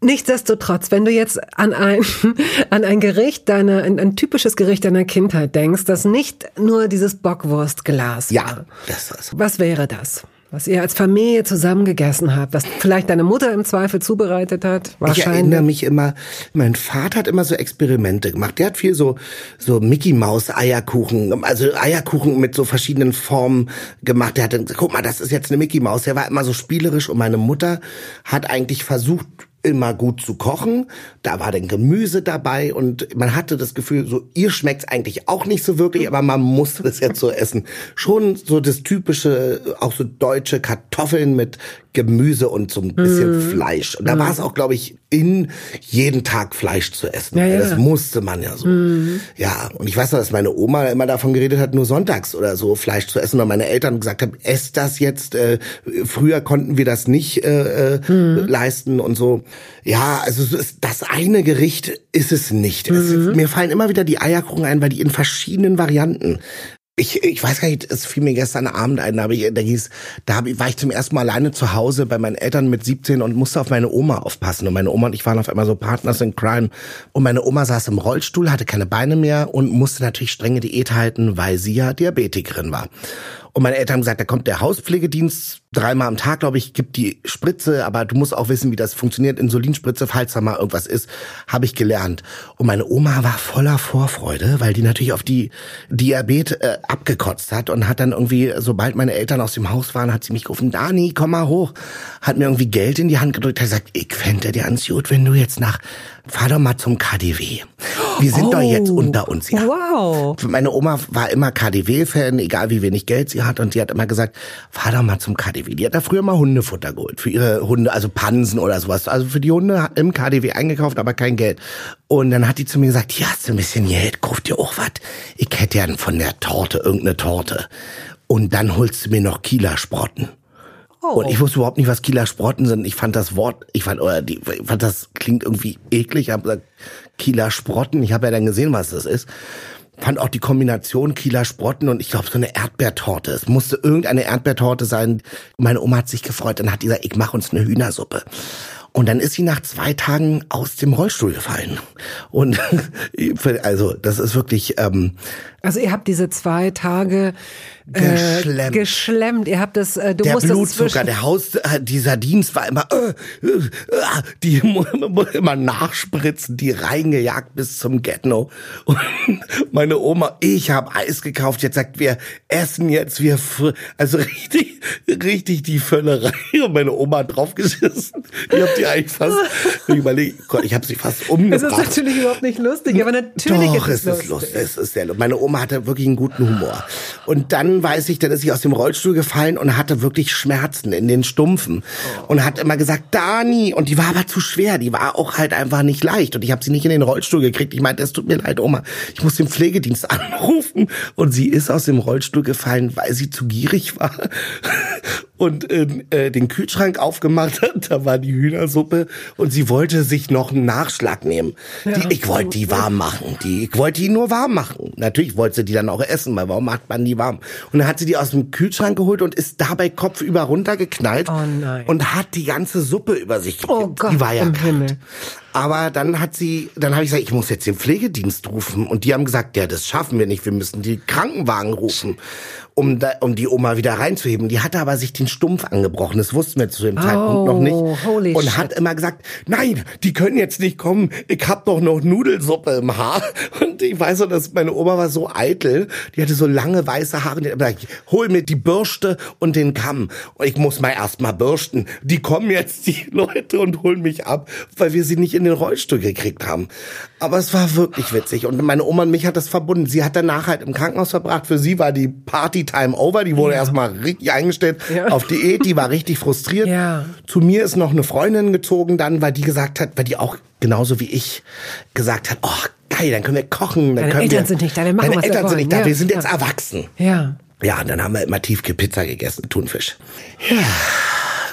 Nichtsdestotrotz, wenn du jetzt an ein, an ein Gericht deiner, ein, ein typisches Gericht deiner Kindheit denkst, das nicht nur dieses Bockwurstglas ja, war. Das ist. Was wäre das? Was ihr als Familie zusammen gegessen habt, was vielleicht deine Mutter im Zweifel zubereitet hat, wahrscheinlich. Ich erinnere mich immer, mein Vater hat immer so Experimente gemacht. Der hat viel so, so Mickey Maus Eierkuchen, also Eierkuchen mit so verschiedenen Formen gemacht. Der hat dann, guck mal, das ist jetzt eine Mickey Maus. Der war immer so spielerisch und meine Mutter hat eigentlich versucht, immer gut zu kochen. Da war dann Gemüse dabei und man hatte das Gefühl, so ihr schmeckt's eigentlich auch nicht so wirklich, aber man musste das jetzt so essen. Schon so das typische, auch so deutsche Kartoffeln mit Gemüse und so ein bisschen mm. Fleisch. Und da mm. war es auch, glaube ich, in jeden Tag Fleisch zu essen. Ja, ja. Das musste man ja so. Mm. Ja, und ich weiß noch, dass meine Oma immer davon geredet hat, nur sonntags oder so Fleisch zu essen. Und meine Eltern gesagt haben, ess das jetzt. Äh, früher konnten wir das nicht äh, äh, mhm. leisten und so. Ja, also das eine Gericht ist es nicht. Es, mhm. mir fallen immer wieder die Eierkuchen ein, weil die in verschiedenen Varianten ich, ich weiß gar nicht, es fiel mir gestern Abend ein, da, ich, da, hieß, da hab, war ich zum ersten Mal alleine zu Hause bei meinen Eltern mit 17 und musste auf meine Oma aufpassen. Und meine Oma und ich waren auf einmal so Partners in Crime. Und meine Oma saß im Rollstuhl, hatte keine Beine mehr und musste natürlich strenge Diät halten, weil sie ja Diabetikerin war. Und meine Eltern haben gesagt, da kommt der Hauspflegedienst dreimal am Tag, glaube ich, gibt die Spritze, aber du musst auch wissen, wie das funktioniert. Insulinspritze, falls da mal irgendwas ist, habe ich gelernt. Und meine Oma war voller Vorfreude, weil die natürlich auf die Diabetes äh, abgekotzt hat und hat dann irgendwie, sobald meine Eltern aus dem Haus waren, hat sie mich gerufen, Dani, komm mal hoch. Hat mir irgendwie Geld in die Hand gedrückt, hat gesagt, ich fände dir ans Gut, wenn du jetzt nach, fahr doch mal zum KDW. Wir sind oh, doch jetzt oh, unter uns, ja. Wow. Meine Oma war immer KDW-Fan, egal wie wenig Geld sie hat und die hat immer gesagt, fahr doch mal zum KDW. Die hat da früher mal Hundefutter geholt für ihre Hunde, also Pansen oder sowas. Also für die Hunde im KDW eingekauft, aber kein Geld. Und dann hat die zu mir gesagt, ja, hast du ein bisschen Geld, kauf dir auch was. Ich hätte ja von der Torte irgendeine Torte. Und dann holst du mir noch Kieler Sprotten. Oh. Und ich wusste überhaupt nicht, was Kieler Sprotten sind. Ich fand das Wort, ich fand, oder die, ich fand das klingt irgendwie eklig. Ich habe gesagt, Kieler Sprotten. Ich habe ja dann gesehen, was das ist fand auch die Kombination Kieler Sprotten und ich glaube so eine Erdbeertorte. Es musste irgendeine Erdbeertorte sein. Meine Oma hat sich gefreut, dann hat gesagt, ich mache uns eine Hühnersuppe. Und dann ist sie nach zwei Tagen aus dem Rollstuhl gefallen. Und also das ist wirklich. Ähm, also ihr habt diese zwei Tage geschlemmt. Äh, geschlemmt. Ihr habt das, äh, du der Blutzucker, der Haus, äh, dieser Dienst war immer, äh, äh, äh die muss immer nachspritzen, die reingejagt bis zum Ghetto. Und meine Oma, ich habe Eis gekauft, jetzt sagt, wir essen jetzt, wir, also richtig, richtig die Völlerei. Und meine Oma hat draufgeschissen. Ich habe die eigentlich fast, ich überlege, Gott, ich habe sie fast umgebracht. Es ist natürlich überhaupt nicht lustig, aber natürlich Doch, ist es, es ist lustig. Es ist sehr lustig. Meine Oma hatte wirklich einen guten Humor. Und dann weiß ich, dann ist sie aus dem Rollstuhl gefallen und hatte wirklich Schmerzen in den Stumpfen. Und hat immer gesagt, Dani. Und die war aber zu schwer. Die war auch halt einfach nicht leicht. Und ich habe sie nicht in den Rollstuhl gekriegt. Ich meinte, es tut mir leid, Oma. Ich muss den Pflegedienst anrufen. Und sie ist aus dem Rollstuhl gefallen, weil sie zu gierig war. Und äh, den Kühlschrank aufgemacht hat. Da war die Hühnersuppe. Und sie wollte sich noch einen Nachschlag nehmen. Die, ich wollte die warm machen. Die, ich wollte die nur warm machen. Natürlich wollte sie die dann auch essen, weil warum macht man die warm? Und dann hat sie die aus dem Kühlschrank geholt und ist dabei kopfüber runtergeknallt oh nein. und hat die ganze Suppe über sich gekippt. Oh Gott, die war ja im kalt. Himmel. Aber dann hat sie, dann habe ich gesagt, ich muss jetzt den Pflegedienst rufen. Und die haben gesagt, ja, das schaffen wir nicht. Wir müssen die Krankenwagen rufen, um, da, um die Oma wieder reinzuheben. Die hatte aber sich den Stumpf angebrochen. Das wussten wir zu dem Oh, Zeitpunkt noch nicht. holy und shit. hat immer gesagt, nein, die können jetzt nicht kommen. Ich hab doch noch Nudelsuppe im Haar. Und ich weiß so, dass meine Oma war so eitel. Die hatte so lange weiße Haare. Die hat gesagt, hol mir die Bürste und den Kamm. Und ich muss mal erst mal bürsten. Die kommen jetzt, die Leute, und holen mich ab, weil wir sie nicht in den Rollstuhl gekriegt haben. Aber es war wirklich witzig. Und meine Oma und mich hat das verbunden. Sie hat danach halt im Krankenhaus verbracht. Für sie war die Party-Time over. Die wurde Ja. erstmal richtig eingestellt Ja. auf Diät. Die war richtig frustriert. Ja. Zu mir ist noch eine Freundin gezogen dann, weil die gesagt hat, weil die auch genauso wie ich gesagt hat, oh geil, dann können wir kochen. Dann Deine können Eltern wir, sind nicht da, wir machen, Deine Eltern sind nicht da, Ja, wir sind jetzt erwachsen. Ja. Ja, und dann haben wir immer Tiefkühlpizza gegessen, Thunfisch. Ja,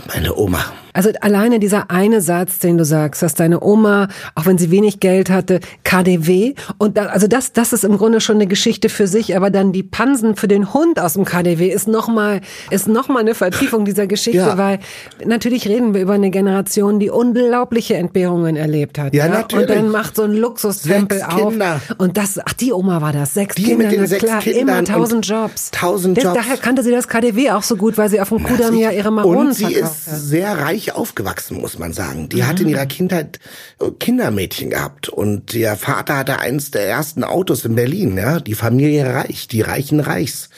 meine Oma. Also alleine dieser eine Satz, den du sagst, dass deine Oma, auch wenn sie wenig Geld hatte, KDW und da, also das, das ist im Grunde schon eine Geschichte für sich, aber dann die Pansen für den Hund aus dem KDW ist nochmal, ist noch mal eine Vertiefung dieser Geschichte, Ja. weil natürlich reden wir über eine Generation, die unglaubliche Entbehrungen erlebt hat. Ja, natürlich. Und dann macht so ein Luxustempel Sechs auf. Kinder. Und das, ach, die Oma war das, sechs Die Kinder, mit den na sechs klar, Kindern immer tausend Jobs. tausend Jobs. Daher kannte sie das KDW auch so gut, weil sie auf dem Kudamm ja ihre Maronen Und sie ist hat. sehr reich aufgewachsen, muss man sagen. Die hat in ihrer Kindheit äh, Kindermädchen gehabt und ihr Vater hatte eins der ersten Autos in Berlin, ja. Die Familie Reich, die Reichen Reichs.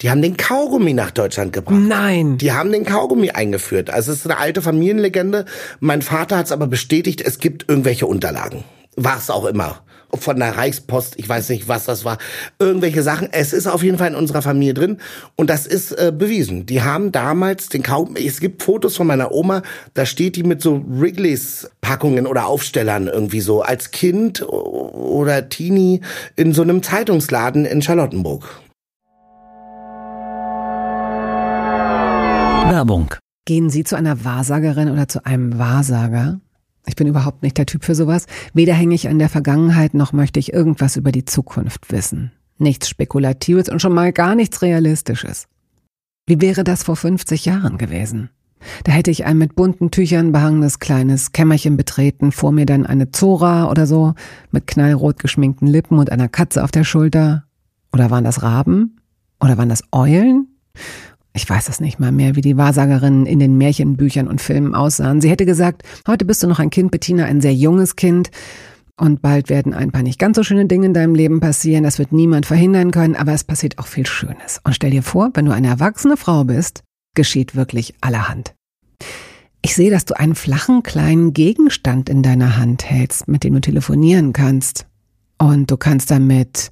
Die haben den Kaugummi nach Deutschland gebracht. Nein. Die haben den Kaugummi eingeführt. Also es ist eine alte Familienlegende. Mein Vater hat es aber bestätigt, es gibt irgendwelche Unterlagen. War es auch immer. Von der Reichspost, ich weiß nicht, was das war. Irgendwelche Sachen. Es ist auf jeden Fall in unserer Familie drin. Und das ist äh, bewiesen. Die haben damals den Kaugummi, es gibt Fotos von meiner Oma, da steht die mit so Wrigley's Packungen oder Aufstellern irgendwie so als Kind oder Teenie in so einem Zeitungsladen in Charlottenburg. Werbung. Gehen Sie zu einer Wahrsagerin oder zu einem Wahrsager? Ich bin überhaupt nicht der Typ für sowas. Weder hänge ich an der Vergangenheit, noch möchte ich irgendwas über die Zukunft wissen. Nichts Spekulatives und schon mal gar nichts Realistisches. Wie wäre das vor 50 Jahren gewesen? Da hätte ich ein mit bunten Tüchern behangenes kleines Kämmerchen betreten, vor mir dann eine Zora oder so, mit knallrot geschminkten Lippen und einer Katze auf der Schulter. Oder waren das Raben? Oder waren das Eulen? Ich weiß es nicht mal mehr, wie die Wahrsagerinnen in den Märchenbüchern und Filmen aussahen. Sie hätte gesagt, heute bist du noch ein Kind, Bettina, ein sehr junges Kind. Und bald werden ein paar nicht ganz so schöne Dinge in deinem Leben passieren. Das wird niemand verhindern können, aber es passiert auch viel Schönes. Und stell dir vor, wenn du eine erwachsene Frau bist, geschieht wirklich allerhand. Ich sehe, dass du einen flachen kleinen Gegenstand in deiner Hand hältst, mit dem du telefonieren kannst. Und du kannst damit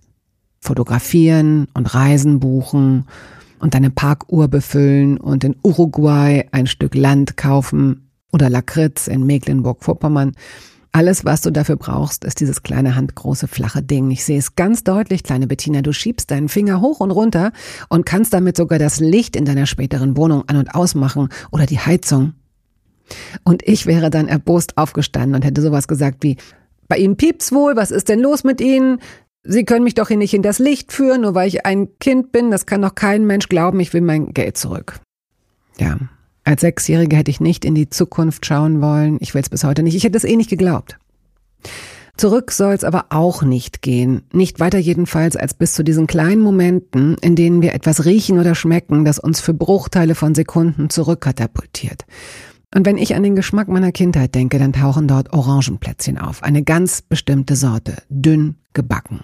fotografieren und Reisen buchen und deine Parkuhr befüllen und in Uruguay ein Stück Land kaufen oder Lakritz in Mecklenburg-Vorpommern. Alles, was du dafür brauchst, ist dieses kleine handgroße flache Ding. Ich sehe es ganz deutlich, kleine Bettina. Du schiebst deinen Finger hoch und runter und kannst damit sogar das Licht in deiner späteren Wohnung an und ausmachen oder die Heizung. Und ich wäre dann erbost aufgestanden und hätte sowas gesagt wie, bei Ihnen piept's wohl, was ist denn los mit Ihnen? Sie können mich doch hier nicht in das Licht führen, nur weil ich ein Kind bin. Das kann doch kein Mensch glauben, ich will mein Geld zurück. Ja, Als Sechsjährige hätte ich nicht in die Zukunft schauen wollen. Ich will es bis heute nicht. Ich hätte es eh nicht geglaubt. Zurück soll es aber auch nicht gehen. Nicht weiter jedenfalls als bis zu diesen kleinen Momenten, in denen wir etwas riechen oder schmecken, das uns für Bruchteile von Sekunden zurückkatapultiert. Und wenn ich an den Geschmack meiner Kindheit denke, dann tauchen dort Orangenplätzchen auf. Eine ganz bestimmte Sorte. Dünn gebacken.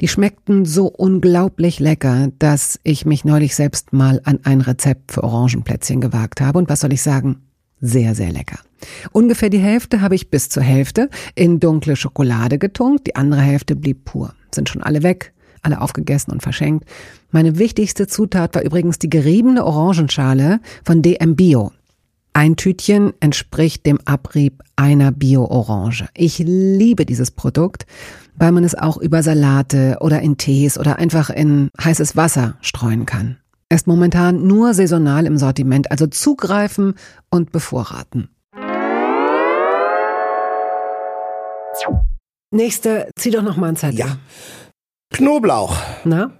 Die schmeckten so unglaublich lecker, dass ich mich neulich selbst mal an ein Rezept für Orangenplätzchen gewagt habe. Und was soll ich sagen? Sehr, sehr lecker. Ungefähr die Hälfte habe ich bis zur Hälfte in dunkle Schokolade getunkt, die andere Hälfte blieb pur. Sind schon alle weg, alle aufgegessen und verschenkt. Meine wichtigste Zutat war übrigens die geriebene Orangenschale von DM Bio. Ein Tütchen entspricht dem Abrieb einer Bio-Orange. Ich liebe dieses Produkt, weil man es auch über Salate oder in Tees oder einfach in heißes Wasser streuen kann. Er ist momentan nur saisonal im Sortiment, also zugreifen und bevorraten. Nächste, zieh doch noch mal ein Zettel. Ja. Knoblauch. Na?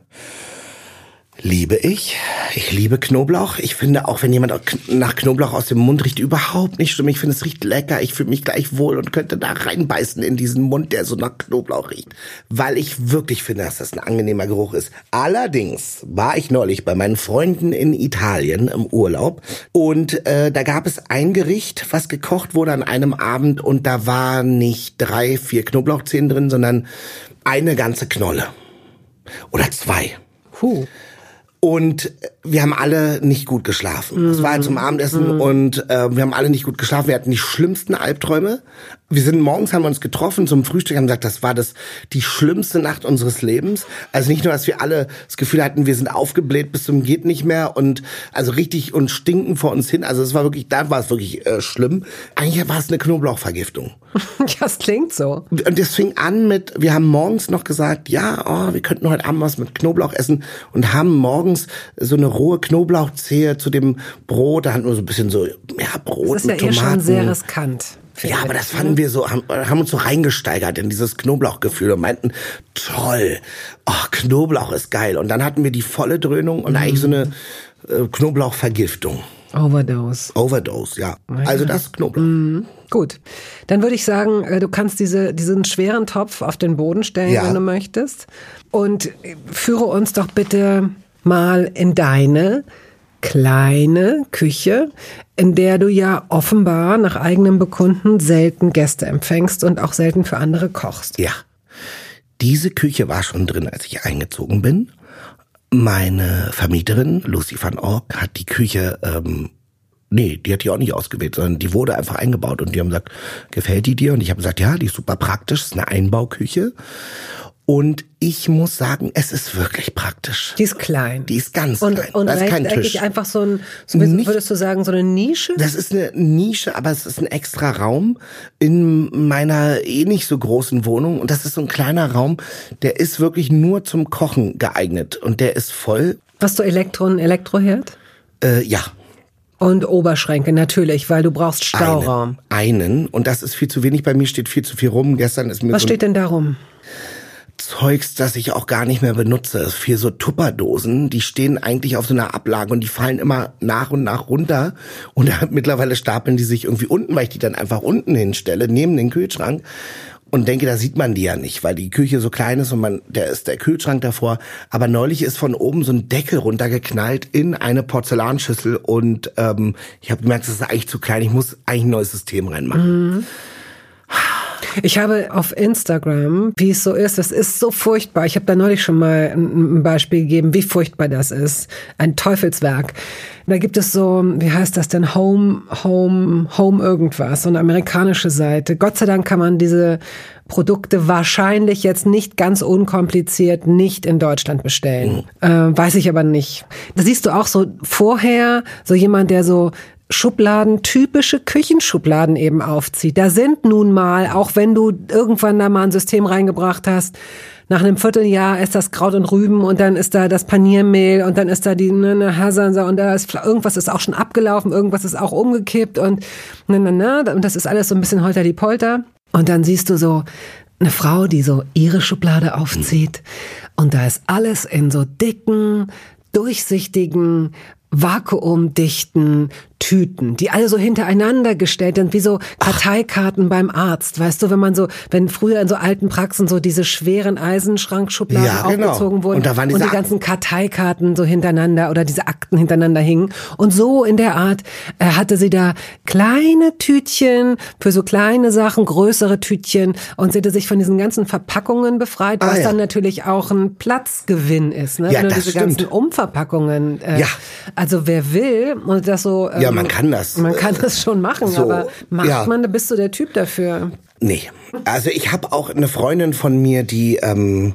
Liebe ich. Ich liebe Knoblauch. Ich finde auch, wenn jemand nach Knoblauch aus dem Mund riecht, überhaupt nicht schlimm. Ich finde, es riecht lecker. Ich fühle mich gleich wohl und könnte da reinbeißen in diesen Mund, der so nach Knoblauch riecht. Weil ich wirklich finde, dass das ein angenehmer Geruch ist. Allerdings war ich neulich bei meinen Freunden in Italien im Urlaub und äh, da gab es ein Gericht, was gekocht wurde an einem Abend und da war nicht drei, vier Knoblauchzehen drin, sondern eine ganze Knolle. Oder zwei. Puh. Und wir haben alle nicht gut geschlafen. Es war halt zum Abendessen und äh, wir haben alle nicht gut geschlafen. Wir hatten die schlimmsten Albträume. Wir sind morgens, haben wir uns getroffen zum Frühstück, haben gesagt, das war das die schlimmste Nacht unseres Lebens. Also nicht nur, dass wir alle das Gefühl hatten, wir sind aufgebläht bis zum geht nicht mehr und also richtig und stinken vor uns hin. Also es war wirklich, da war es wirklich äh, schlimm. Eigentlich war es eine Knoblauchvergiftung. Das klingt so. Und das fing an mit, wir haben morgens noch gesagt, ja, oh, wir könnten heute Abend was mit Knoblauch essen und haben morgens so eine rohe Knoblauchzehe zu dem Brot, da hatten wir so ein bisschen so, ja, Brot Das ist ja mit eh Tomaten. schon sehr riskant. Ja, aber das fanden wir so, haben, haben uns so reingesteigert in dieses Knoblauchgefühl und meinten, toll, oh, Knoblauch ist geil. Und dann hatten wir die volle Dröhnung und eigentlich so eine äh, Knoblauchvergiftung. Overdose. Overdose, ja. Also das Knoblauch. Gut. Dann würde ich sagen, äh, du kannst diese, diesen schweren Topf auf den Boden stellen, Ja. wenn du möchtest. Und äh, führe uns doch bitte mal in deine kleine Küche, in der du ja offenbar nach eigenem Bekunden selten Gäste empfängst und auch selten für andere kochst. Ja. Diese Küche war schon drin, als ich eingezogen bin. Meine Vermieterin, Lucy van Ork, hat die Küche, ähm, nee, die hat die auch nicht ausgewählt, sondern die wurde einfach eingebaut und die haben gesagt, gefällt die dir? Und ich habe gesagt, ja, die ist super praktisch, ist eine Einbauküche. Und ich muss sagen, es ist wirklich praktisch. Die ist klein. Die ist ganz und, klein. Und da ist kein Tisch. einfach so ein, so wie, Nicht- würdest du sagen, so eine Nische? Das ist eine Nische, aber es ist ein extra Raum in meiner eh nicht so großen Wohnung. Und das ist so ein kleiner Raum, der ist wirklich nur zum Kochen geeignet. Und der ist voll. Hast du Elektro und Elektroherd? Äh, ja, Und Oberschränke, natürlich, weil du brauchst Stauraum. einen. Einen. Und das ist viel zu wenig. Bei mir steht viel zu viel rum. Gestern ist mir Was so steht denn darum? Zeugs, das ich auch gar nicht mehr benutze. Es so Tupperdosen, die stehen eigentlich auf so einer Ablage und die fallen immer nach und nach runter. Und mittlerweile stapeln die sich irgendwie unten, weil ich die dann einfach unten hinstelle, neben den Kühlschrank. Und denke, da sieht man die ja nicht, weil die Küche so klein ist und man, der ist der Kühlschrank davor. Aber neulich ist von oben so ein Deckel runtergeknallt in eine Porzellanschüssel und ähm, ich habe gemerkt, das ist eigentlich zu klein. Ich muss eigentlich ein neues System reinmachen. Ich habe auf Instagram, wie es so ist, das ist so furchtbar. Ich habe da neulich schon mal ein Beispiel gegeben, wie furchtbar das ist. Ein Teufelswerk. Da gibt es so, wie heißt das denn? Home, Home, Home irgendwas, so eine amerikanische Seite. Gott sei Dank kann man diese Produkte wahrscheinlich jetzt nicht ganz unkompliziert nicht in Deutschland bestellen. Äh, weiß ich aber nicht. Da siehst du auch so vorher so jemand, der so Schubladen, typische Küchenschubladen eben aufzieht. Da sind nun mal, auch wenn du irgendwann da mal ein System reingebracht hast, nach einem Vierteljahr ist das Kraut und Rüben und dann ist da das Paniermehl und dann ist da die ne, ne, Hasansa und da ist irgendwas ist auch schon abgelaufen, irgendwas ist auch umgekippt und na, na, na, und das ist alles so ein bisschen holter die Polter. Und dann siehst du so eine Frau, die so ihre Schublade aufzieht und da ist alles in so dicken, durchsichtigen, vakuumdichten Tüten, die alle so hintereinander gestellt sind, wie so Karteikarten Ach. beim Arzt. Weißt du, wenn man so, wenn früher in so alten Praxen so diese schweren Eisenschrankschubladen ja, genau. aufgezogen wurden und, da waren diese und die ganzen Karteikarten so hintereinander oder diese Akten hintereinander hingen. Und so in der Art äh, hatte sie da kleine Tütchen für so kleine Sachen, größere Tütchen und sie hatte sich von diesen ganzen Verpackungen befreit, was ah, ja. dann natürlich auch ein Platzgewinn ist. Ne? Ja, Wenn du diese stimmt. ganzen Umverpackungen. Äh, ja. Also wer will und das so. Ähm, ja, man kann das. Man kann das schon machen, so, aber macht ja. man, bist du der Typ dafür? Nee. Also ich habe auch eine Freundin von mir, die ähm,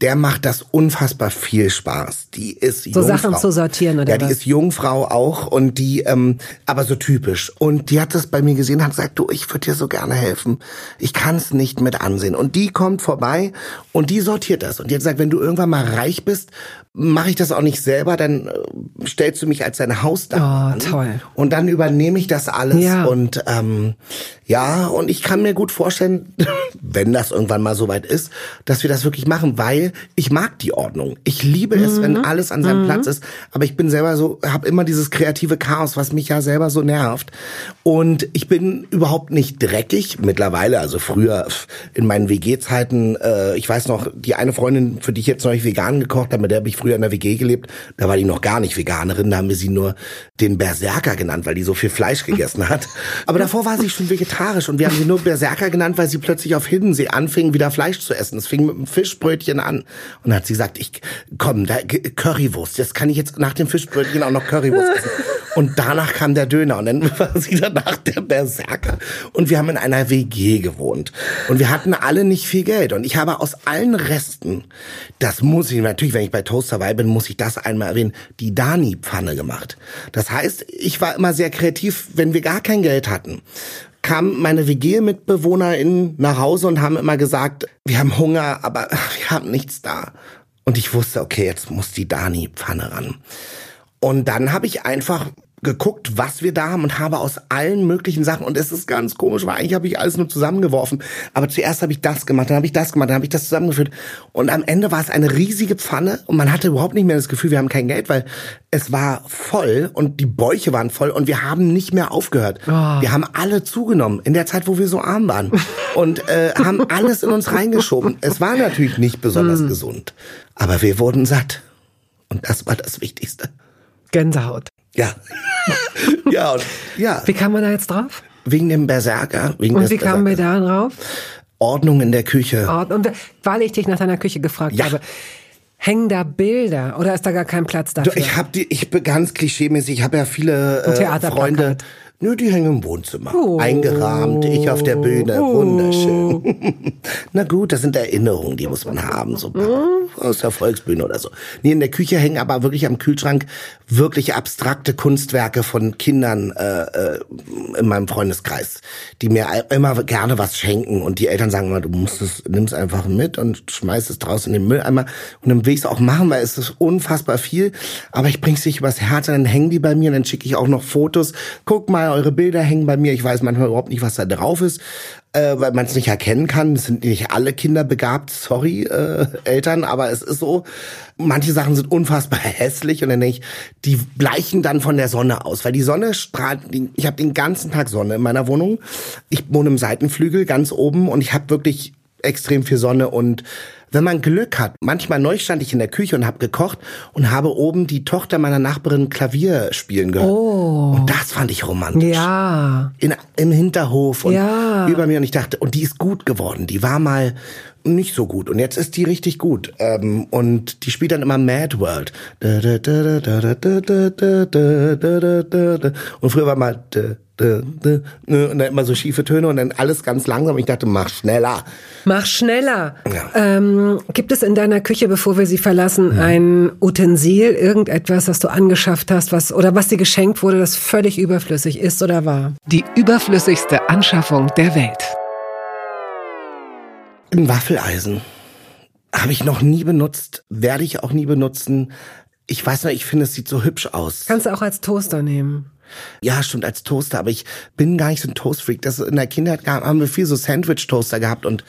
der macht das unfassbar viel Spaß. Die ist so Jungfrau. Sachen zu sortieren oder Ja, die was? ist Jungfrau auch und die, ähm, aber so typisch. Und die hat das bei mir gesehen, und hat gesagt, du, ich würde dir so gerne helfen. Ich kann es nicht mit ansehen. Und die kommt vorbei und die sortiert das. Und die hat gesagt, wenn du irgendwann mal reich bist, mache ich das auch nicht selber, dann äh, stellst du mich als deine Hausdame. Oh, toll. Und dann übernehme ich das alles. Ja. Und ähm, ja, und ich kann mir gut vorstellen, wenn das irgendwann mal soweit ist, dass wir das wirklich machen, weil ich mag die Ordnung. Ich liebe mhm. es, wenn mhm. alles an seinem mhm. Platz ist. Aber ich bin selber so, habe immer dieses kreative Chaos, was mich ja selber so nervt. Und ich bin überhaupt nicht dreckig mittlerweile. Also früher in meinen WG-Zeiten, äh, ich weiß noch, die eine Freundin, für die ich jetzt noch nicht vegan gekocht habe, mit der habe ich früher in der WG gelebt, da war die noch gar nicht Veganerin, da haben wir sie nur den Berserker genannt, weil die so viel Fleisch gegessen hat. Aber davor war sie schon vegetarisch und wir haben sie nur Berserker genannt, weil sie plötzlich auf Hiddensee anfing, wieder Fleisch zu essen. Es fing mit einem Fischbrötchen an und dann hat sie gesagt, ich komm, da, Currywurst, jetzt kann ich jetzt nach dem Fischbrötchen auch noch Currywurst essen. Und danach kam der Döner und dann war sie danach der Berserker. Und wir haben in einer WG gewohnt. Und wir hatten alle nicht viel Geld. Und ich habe aus allen Resten, das muss ich natürlich, wenn ich bei Toast dabei bin, muss ich das einmal erwähnen, die Dani-Pfanne gemacht. Das heißt, ich war immer sehr kreativ, wenn wir gar kein Geld hatten kamen meine WG-MitbewohnerInnen nach Hause und haben immer gesagt, wir haben Hunger, aber wir haben nichts da. Und ich wusste, okay, jetzt muss die Dani-Pfanne ran. Und dann habe ich einfach geguckt, was wir da haben und habe aus allen möglichen Sachen, und es ist ganz komisch, weil eigentlich habe ich alles nur zusammengeworfen, aber zuerst habe ich das gemacht, dann habe ich das gemacht, dann habe ich das zusammengeführt und am Ende war es eine riesige Pfanne und man hatte überhaupt nicht mehr das Gefühl, wir haben kein Geld, weil es war voll und die Bäuche waren voll und wir haben nicht mehr aufgehört. Oh. Wir haben alle zugenommen in der Zeit, wo wir so arm waren und äh, haben alles in uns reingeschoben. Es war natürlich nicht besonders mm. gesund, aber wir wurden satt und das war das Wichtigste. Gänsehaut. Ja. Ja, und, ja. Wie kam man da jetzt drauf? Wegen dem Berserker. Wegen und wie kamen wir da drauf? Ordnung in der Küche. Und weil ich dich nach deiner Küche gefragt ja. habe. Hängen da Bilder oder ist da gar kein Platz dafür? Ich habe die, ich bin ganz klischeemäßig, ich habe ja viele äh, Freunde, Nö, die hängen im Wohnzimmer. Oh. Eingerahmt, ich auf der Bühne. Oh. Wunderschön. Na gut, das sind Erinnerungen, die muss man haben. So aus der Volksbühne oder so. Nee, in der Küche hängen aber wirklich am Kühlschrank wirklich abstrakte Kunstwerke von Kindern äh, äh, in meinem Freundeskreis, die mir immer gerne was schenken. Und die Eltern sagen immer, du musst es, nimm's einfach mit und schmeiß es draußen in den Mülleimer. Und dann will ich es auch machen, weil es ist unfassbar viel. Aber ich bring's nicht übers Herz, und dann hängen die bei mir und dann schicke ich auch noch Fotos. Guck mal, eure Bilder hängen bei mir. Ich weiß manchmal überhaupt nicht, was da drauf ist, äh, weil man es nicht erkennen kann. Es sind nicht alle Kinder begabt, sorry, äh, Eltern, aber es ist so. Manche Sachen sind unfassbar hässlich und dann denke ich, die bleichen dann von der Sonne aus, weil die Sonne strahlt. Ich habe den ganzen Tag Sonne in meiner Wohnung. Ich wohne im Seitenflügel ganz oben und ich habe wirklich extrem viel Sonne und wenn man Glück hat, manchmal neu stand ich in der Küche und habe gekocht und habe oben die Tochter meiner Nachbarin Klavier spielen gehört. Oh. Und das fand ich romantisch. Ja. In, Im Hinterhof und ja. über mir und ich dachte, und die ist gut geworden. Die war mal nicht so gut und jetzt ist die richtig gut ähm, und die spielt dann immer Mad World und früher war mal und dann immer so schiefe Töne und dann alles ganz langsam. Ich dachte, mach schneller. Mach schneller. Ja. Ähm, gibt es in deiner Küche, bevor wir sie verlassen, ja. ein Utensil, irgendetwas, das du angeschafft hast, was oder was dir geschenkt wurde, das völlig überflüssig ist oder war? Die überflüssigste Anschaffung der Welt. Ein Waffeleisen. Habe ich noch nie benutzt, werde ich auch nie benutzen. Ich weiß noch, ich finde, es sieht so hübsch aus. Kannst du auch als Toaster nehmen. Ja, stimmt, als Toaster, aber ich bin gar nicht so ein Toastfreak. Das in der Kindheit haben wir viel so Sandwich-Toaster gehabt und,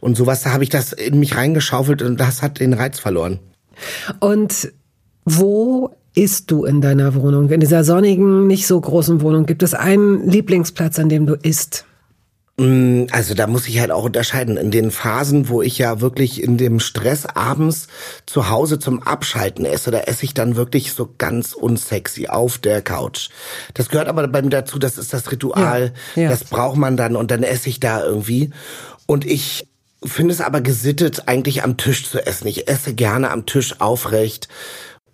und sowas, da habe ich das in mich reingeschaufelt und das hat den Reiz verloren. Und wo isst du in deiner Wohnung? In dieser sonnigen, nicht so großen Wohnung gibt es einen Lieblingsplatz, an dem du isst? Mm, Also da muss ich halt auch unterscheiden. In den Phasen, wo ich ja wirklich in dem Stress abends zu Hause zum Abschalten esse, da esse ich dann wirklich so ganz unsexy auf der Couch. Das gehört aber bei mir dazu, das ist das Ritual, Ja, ja. das braucht man dann und dann esse ich da irgendwie. Und ich finde es aber gesittet, eigentlich am Tisch zu essen. Ich esse gerne am Tisch aufrecht.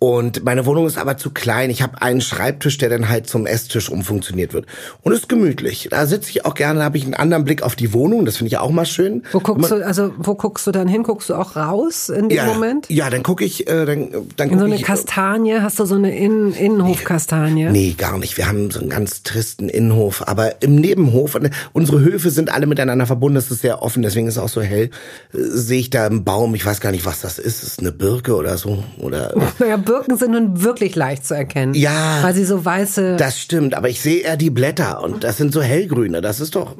Und meine Wohnung ist aber zu klein. Ich habe einen Schreibtisch, der dann halt zum Esstisch umfunktioniert wird. Und ist gemütlich. Da sitze ich auch gerne, da habe ich einen anderen Blick auf die Wohnung. Das finde ich auch mal schön. Wo guckst du, also wo guckst du dann hin? Guckst du auch raus in dem ja, Moment? Ja, dann gucke ich, äh, dann, dann In so guck eine ich. Kastanie? Hast du so eine Innen Innenhofkastanie? Nee, gar nicht. Wir haben so einen ganz tristen Innenhof. Aber im Nebenhof, unsere Höfe sind alle miteinander verbunden. Das ist sehr offen, deswegen ist es auch so hell. Äh, Sehe ich da einen Baum, ich weiß gar nicht, was das ist. Ist es eine Birke oder so? Oder Naja, Birken sind nun wirklich leicht zu erkennen. Ja. Weil sie so weiße. Das stimmt, aber ich sehe eher die Blätter und das sind so hellgrüne. Das ist doch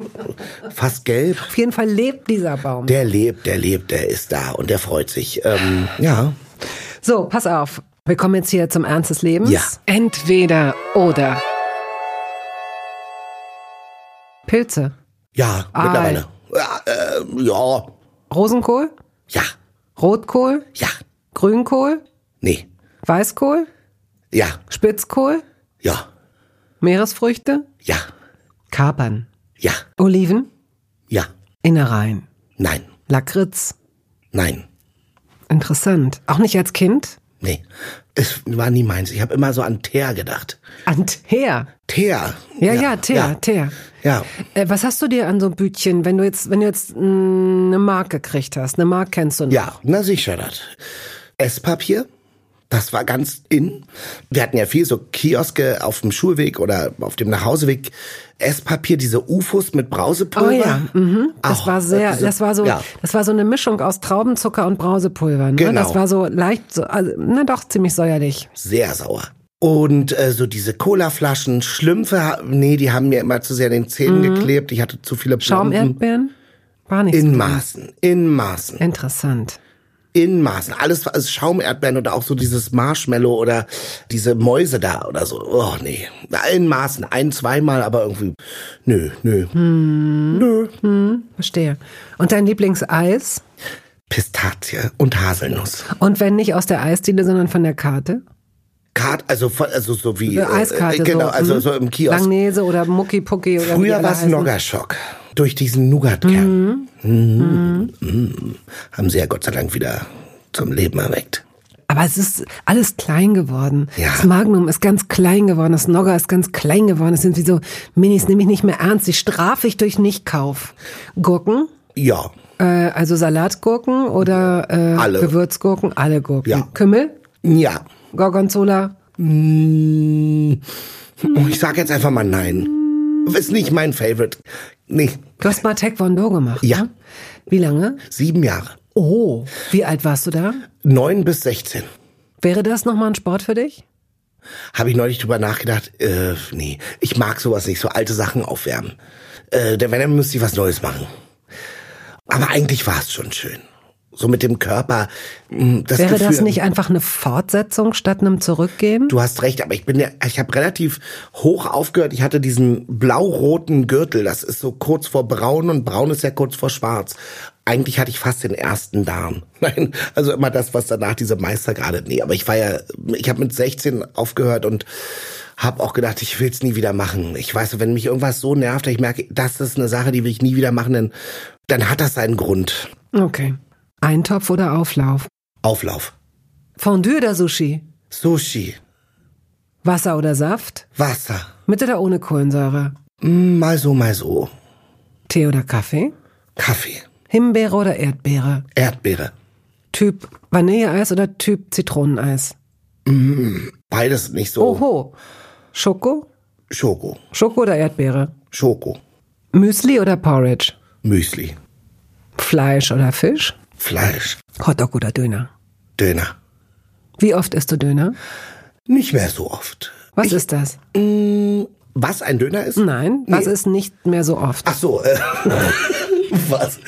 fast gelb. Auf jeden Fall lebt dieser Baum. Der lebt, der lebt, der ist da und der freut sich. Ähm, ja. So, pass auf. Wir kommen jetzt hier zum Ernst des Lebens. Ja. Entweder oder. Pilze. Ja, Aal. mittlerweile. Ja, äh, ja, Rosenkohl? ja, Rotkohl? ja. Grünkohl? Nee. Weißkohl? Ja, Spitzkohl? ja, Meeresfrüchte? ja, Kapern? ja, Oliven? ja. Innereien? Nein, Lakritz? nein, Interessant. Auch nicht als Kind? nee. Es war nie meins. Ich habe immer so an Teer gedacht. An Teer. Teer. Ja, ja, Teer, Ja. Teer. ja. Äh, was hast du dir an so Bütchen, wenn du jetzt, wenn du jetzt mh, eine Mark gekriegt hast? Eine Mark kennst du noch? Ja, na sicher das. Esspapier, das war ganz in. Wir hatten ja viel so Kioske auf dem Schulweg oder auf dem Nachhauseweg. Esspapier, diese UFOs mit Brausepulver. Oh ja, mhm. das Auch, war sehr, diese- das war so, Ja. das war so eine Mischung aus Traubenzucker und Brausepulver. Ne? Genau. Das war so leicht, so, also, na doch ziemlich säuerlich. Sehr sauer. Und äh, so diese Colaflaschen, Schlümpfe, nee, die haben mir immer zu sehr den Zähnen geklebt. Ich hatte zu viele. Schaumerdbeeren war nicht In Maßen, in Maßen, interessant. In Maßen. Alles also Schaumerdbeeren oder auch so dieses Marshmallow oder diese Mäuse da oder so. Oh nee, in Maßen, ein, zweimal, aber irgendwie, nö, nö, Hm. nö. Verstehe. Und dein Lieblingseis? Pistazie und Haselnuss. Und wenn nicht aus der Eisdiele, sondern von der Karte? Kart, also voll- also so wie Eine Eiskarte. äh, genau, so, also hm? so im Kiosk. Langnese oder Mucki Pucki oder Früher war es. Noggerschock. Durch diesen Nougatkern. Mhm. Mhm. Haben sie ja Gott sei Dank wieder zum Leben erweckt. Aber es ist alles klein geworden. Ja. Das Magnum ist ganz klein geworden, das Nogger ist ganz klein geworden. Es sind wie so Minis, nehme ich nicht mehr ernst. Die strafe ich durch Nichtkauf. Gurken, Ja, äh, also Salatgurken oder äh, Alle. Gewürzgurken, alle Gurken. Ja. Kümmel, ja. Gorgonzola, Mm, Ich sag jetzt einfach mal nein. Ist nicht mein Favorite. Nee, Du hast mal Taekwondo gemacht, Ja. ne? Wie lange? sieben Jahre. Oh, wie alt warst du da? Neun bis sechzehn. Wäre das nochmal ein Sport für dich? Habe ich neulich drüber nachgedacht. Äh, nee, ich mag sowas nicht, so alte Sachen aufwärmen. Äh, denn wenn, dann müsste ich was Neues machen. Aber eigentlich war es schon schön. So mit dem Körper. mh, Das Wäre Gefühl, das nicht einfach eine Fortsetzung statt einem Zurückgehen? Du hast recht, aber ich bin ja, ich habe relativ hoch aufgehört. Ich hatte diesen blau-roten Gürtel. Das ist so kurz vor braun und braun ist ja kurz vor schwarz. Eigentlich hatte ich fast den ersten Darm. Nein, also immer das, was danach diese Meister gerade. Nee, aber ich war ja, ich habe mit 16 aufgehört und habe auch gedacht, ich will's nie wieder machen. Ich weiß, wenn mich irgendwas so nervt, ich merke, das ist eine Sache, die will ich nie wieder machen, dann, dann hat das seinen Grund. Okay. Eintopf oder Auflauf? Auflauf. Fondue oder Sushi? Sushi. Wasser oder Saft? Wasser. Mit oder ohne Kohlensäure? Mm, Mal so, mal so. Tee oder Kaffee? Kaffee. Himbeere oder Erdbeere? Erdbeere. Typ Vanilleeis oder Typ Zitroneneis? Beides nicht so. Oho. Schoko? Schoko. Schoko oder Erdbeere? Schoko. Müsli oder Porridge? Müsli. Fleisch oder Fisch? Fleisch. Hotdog oder Döner? Döner. Wie oft isst du Döner? Nicht mehr so oft. Was ist das? Was ein Döner ist? Nein, was Nee. ist nicht mehr so oft? Ach so, äh, was?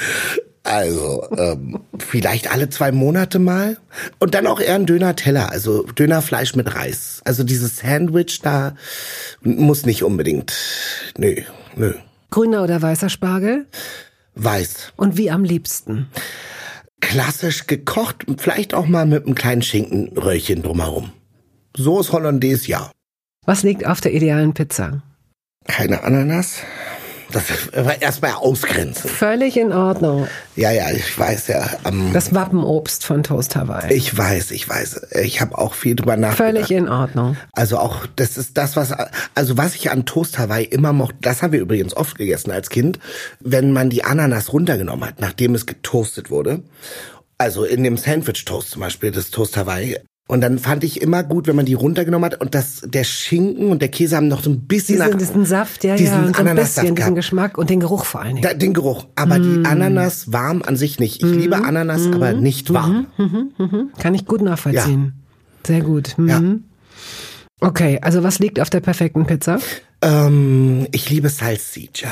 Also, ähm, vielleicht alle zwei Monate mal. Und dann auch eher ein Döner-Teller, also Dönerfleisch mit Reis. Also dieses Sandwich da muss nicht unbedingt. Nö, nö. Grüner oder weißer Spargel? Weiß. Und wie am liebsten? Klassisch gekocht, vielleicht auch mal mit einem kleinen Schinkenröllchen drumherum. So ist Hollandaise, ja. Was liegt auf der idealen Pizza? Keine Ananas. Das war erstmal ausgrenzen. Völlig in Ordnung. Ja, ja, ich weiß ja. Ähm, Das Wappenobst von Toast Hawaii. ich weiß, ich weiß. Ich habe auch viel drüber nachgedacht. Völlig in Ordnung. Also auch, das ist das, was, also was ich an Toast Hawaii immer mochte, das haben wir übrigens oft gegessen als Kind, wenn man die Ananas runtergenommen hat, nachdem es getoastet wurde. Also in dem Sandwich Toast zum Beispiel, das Toast Hawaii. Und dann fand ich immer gut, wenn man die runtergenommen hat und das, der Schinken und der Käse haben noch so ein bisschen Diesen, nach, diesen Saft, ja, diesen ja, und so ein Ananassaft bisschen, diesen. Geschmack und den Geruch vor allen Dingen. Da, den Geruch. Aber die Ananas warm an sich nicht. Ich liebe Ananas, aber nicht warm. Kann ich gut nachvollziehen. Sehr gut. Mhm. Okay, also was liegt auf der perfekten Pizza? Ähm, ich liebe Salsiccia.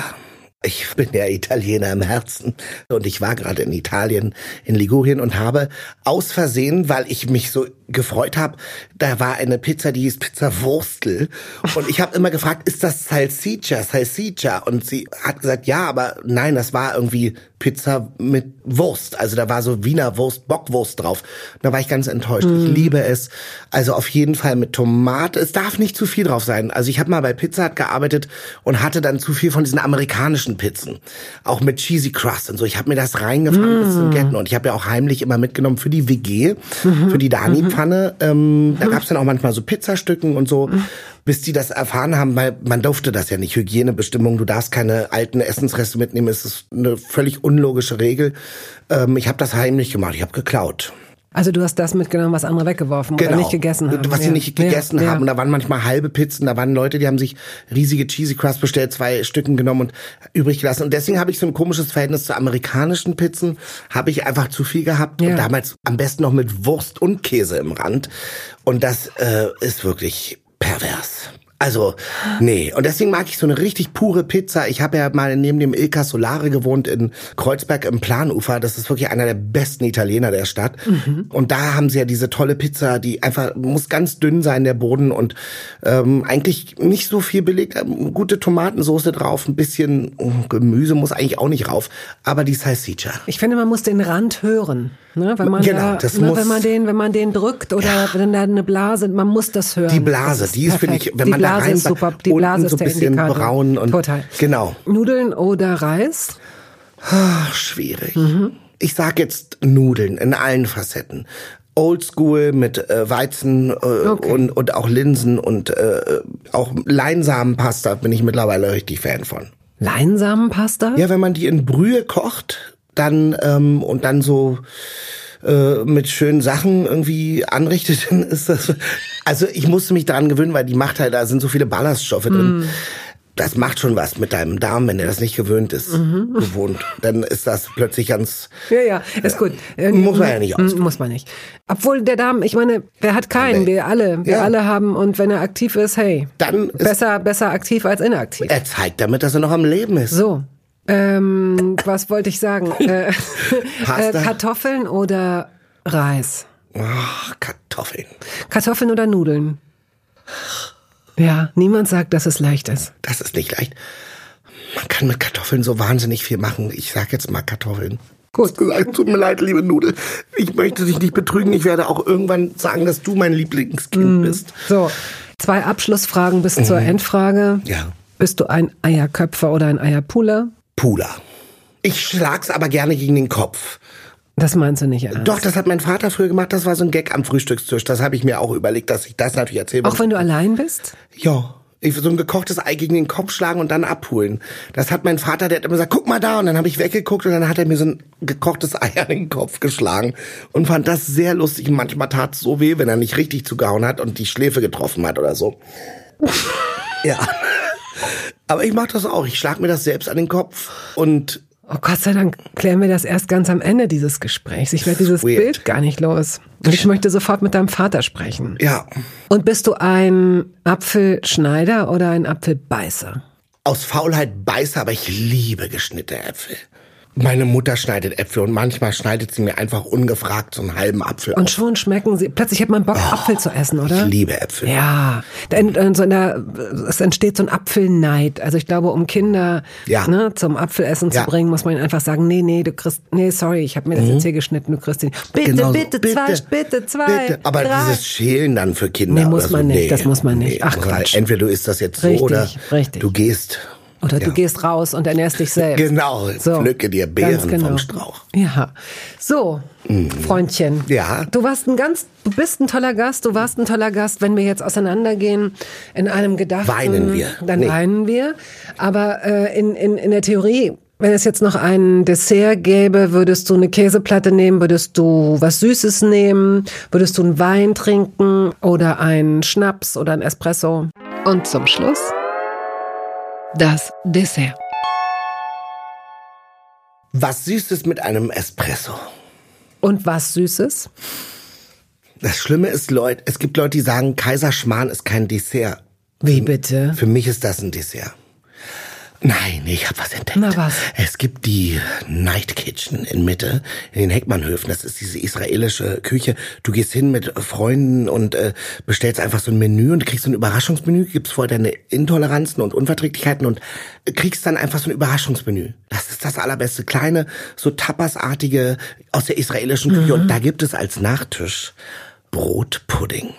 Ich bin ja Italiener im Herzen und ich war gerade in Italien, in Ligurien und habe aus Versehen, weil ich mich so gefreut habe, da war eine Pizza, die hieß Pizza Wurstel und ich habe immer gefragt, ist das Salsiccia, Salsiccia? Und sie hat gesagt, ja, aber nein, das war irgendwie Pizza mit Wurst, also da war so Wiener Wurst, Bockwurst drauf. Da war ich ganz enttäuscht. Ich liebe es. Also auf jeden Fall mit Tomate. Es darf nicht zu viel drauf sein. Also ich habe mal bei Pizza Hut gearbeitet und hatte dann zu viel von diesen amerikanischen Pizzen, auch mit cheesy crust und so. Ich habe mir das reingefahren bis zum Getten und ich habe ja auch heimlich immer mitgenommen für die WG, für die Dani-Pfanne. Ähm, da gab's dann auch manchmal so Pizzastücken und so. Bis die das erfahren haben, weil man durfte das ja nicht. Hygienebestimmung, du darfst keine alten Essensreste mitnehmen. Es ist eine völlig unlogische Regel. Ähm, ich habe das heimlich gemacht. Ich habe geklaut. Also du hast das mitgenommen, was andere weggeworfen oder nicht gegessen haben. Genau. Was sie Ja. nicht gegessen ja, haben. Und da waren manchmal halbe Pizzen, da waren Leute, die haben sich riesige Cheesy Crust bestellt, zwei Stücken genommen und übrig gelassen. Und deswegen habe ich so ein komisches Verhältnis zu amerikanischen Pizzen. Habe ich einfach zu viel gehabt. Ja. Und damals am besten noch mit Wurst und Käse im Rand. Und das äh, ist wirklich pervers. Also, nee. Und deswegen mag ich so eine richtig pure Pizza. Ich habe ja mal neben dem Ilka Solare gewohnt in Kreuzberg im Planufer. Das ist wirklich einer der besten Italiener der Stadt. Und da haben sie ja diese tolle Pizza, die einfach, muss ganz dünn sein, der Boden und ähm, eigentlich nicht so viel belegt. Gute Tomatensoße drauf, ein bisschen oh, Gemüse muss eigentlich auch nicht rauf. Aber die Salsiccia. Ich finde, man muss den Rand hören. Ne? Wenn man Genau, da, das ne, muss- wenn man den, wenn man den drückt oder wenn da eine Blase, man muss das hören. Die Blase, die ist, finde ich, wenn man da Blase ist super. Die Blase ist so ein der bisschen Indikator. braun und Total. genau. Nudeln oder Reis? Ach, schwierig. Mhm. Ich sag jetzt Nudeln in allen Facetten. Oldschool mit äh, Weizen äh, Okay. und, und auch Linsen und äh, auch Leinsamenpasta bin ich mittlerweile richtig Fan von. Leinsamenpasta? Ja, wenn man die in Brühe kocht, dann ähm, und dann so äh, mit schönen Sachen irgendwie anrichtet, dann ist das. Also ich musste mich daran gewöhnen, weil die macht halt, da sind so viele Ballaststoffe drin. Das macht schon was mit deinem Darm, wenn er das nicht gewöhnt ist, gewohnt. Dann ist das plötzlich ganz. Ja, ja, ist gut. Äh, Muss man ja nicht mm, ausprobieren. Muss man nicht. Obwohl der Darm, ich meine, wer hat keinen? Wir alle. Wir Ja. alle haben und wenn er aktiv ist, hey. Dann besser, besser aktiv als inaktiv. Er zeigt damit, dass er noch am Leben ist. So. Ähm, was wollte ich sagen? Äh, äh? Kartoffeln oder Reis? Ach, Kartoffeln. Kartoffeln oder Nudeln? Ja, niemand sagt, dass es leicht ist. Das ist nicht leicht. Man kann mit Kartoffeln so wahnsinnig viel machen. Ich sag jetzt mal Kartoffeln. Gut. Gesagt, tut mir leid, liebe Nudel. Ich möchte dich nicht betrügen. Ich werde auch irgendwann sagen, dass du mein Lieblingskind bist. So, zwei Abschlussfragen bis zur Endfrage. Ja. Bist du ein Eierköpfer oder ein Eierpuler? Pula. Ich schlag's aber gerne gegen den Kopf. Das meinst du nicht ernst? Doch, das hat mein Vater früher gemacht. Das war so ein Gag am Frühstückstisch. Das habe ich mir auch überlegt, dass ich das natürlich erzähle. Auch wenn du allein bist? Ja. Ich so ein gekochtes Ei gegen den Kopf schlagen und dann abholen. Das hat mein Vater, der hat immer gesagt, guck mal da. Und dann habe ich weggeguckt und dann hat er mir so ein gekochtes Ei an den Kopf geschlagen und fand das sehr lustig. Und manchmal tat es so weh, wenn er nicht richtig zugehauen hat und die Schläfe getroffen hat oder so. ja. Aber ich mach das auch. Ich schlag mir das selbst an den Kopf und Oh Gott sei Dank klären wir das erst ganz am Ende dieses Gesprächs. Ich werde dieses Weird. Bild gar nicht los. Und ich möchte sofort mit deinem Vater sprechen. ja. Und bist du ein Apfelschneider oder ein Apfelbeißer? Aus Faulheit beiße, aber ich liebe geschnittene Äpfel. Meine Mutter schneidet Äpfel und manchmal schneidet sie mir einfach ungefragt so einen halben Apfel Und auf. schon schmecken sie. Plötzlich hat man Bock, Apfel zu essen, oder? Ich liebe Äpfel. Ja, äh, so der, es entsteht so ein Apfelneid. Also ich glaube, um Kinder Ja. ne, zum Apfelessen Ja. zu bringen, muss man ihnen einfach sagen, nee, nee, du kriegst, nee, sorry, ich habe mir das jetzt hier geschnitten, du kriegst den. Bitte, Genau so. bitte, zwei, bitte, zwei, bitte. Aber drei. dieses Schälen dann für Kinder. Nee, muss oder so, man nicht, nee, das muss man nicht. Ach, muss man- Quatsch. Entweder du isst das jetzt so Richtig, oder richtig. du gehst. Oder du Ja. gehst raus und ernährst dich selbst. Genau, pflücke dir Beeren genau. vom Strauch. Ja. So, Freundchen. Ja. Du warst ein ganz, du bist ein toller Gast, du warst ein toller Gast. Wenn wir jetzt auseinandergehen in einem gedachten... Weinen wir. Dann Nee. weinen wir. Aber äh, in, in, in der Theorie... Wenn es jetzt noch ein Dessert gäbe, würdest du eine Käseplatte nehmen, würdest du was Süßes nehmen, würdest du einen Wein trinken oder einen Schnaps oder ein Espresso. Und zum Schluss das Dessert. Was Süßes mit einem Espresso. Und was Süßes? Das Schlimme ist, Leute, es gibt Leute, die sagen, Kaiserschmarrn ist kein Dessert. Wie bitte? Für mich ist das ein Dessert. Nein, ich habe was entdeckt. Na was? Es gibt die Night Kitchen in Mitte, in den Heckmannhöfen. Das ist diese israelische Küche. Du gehst hin mit Freunden und äh, bestellst einfach so ein Menü und kriegst so ein Überraschungsmenü, gibst vorher deine Intoleranzen und Unverträglichkeiten und kriegst dann einfach so ein Überraschungsmenü. Das ist das allerbeste. Kleine, so Tapasartige aus der israelischen Küche. Und da gibt es als Nachtisch Brotpudding.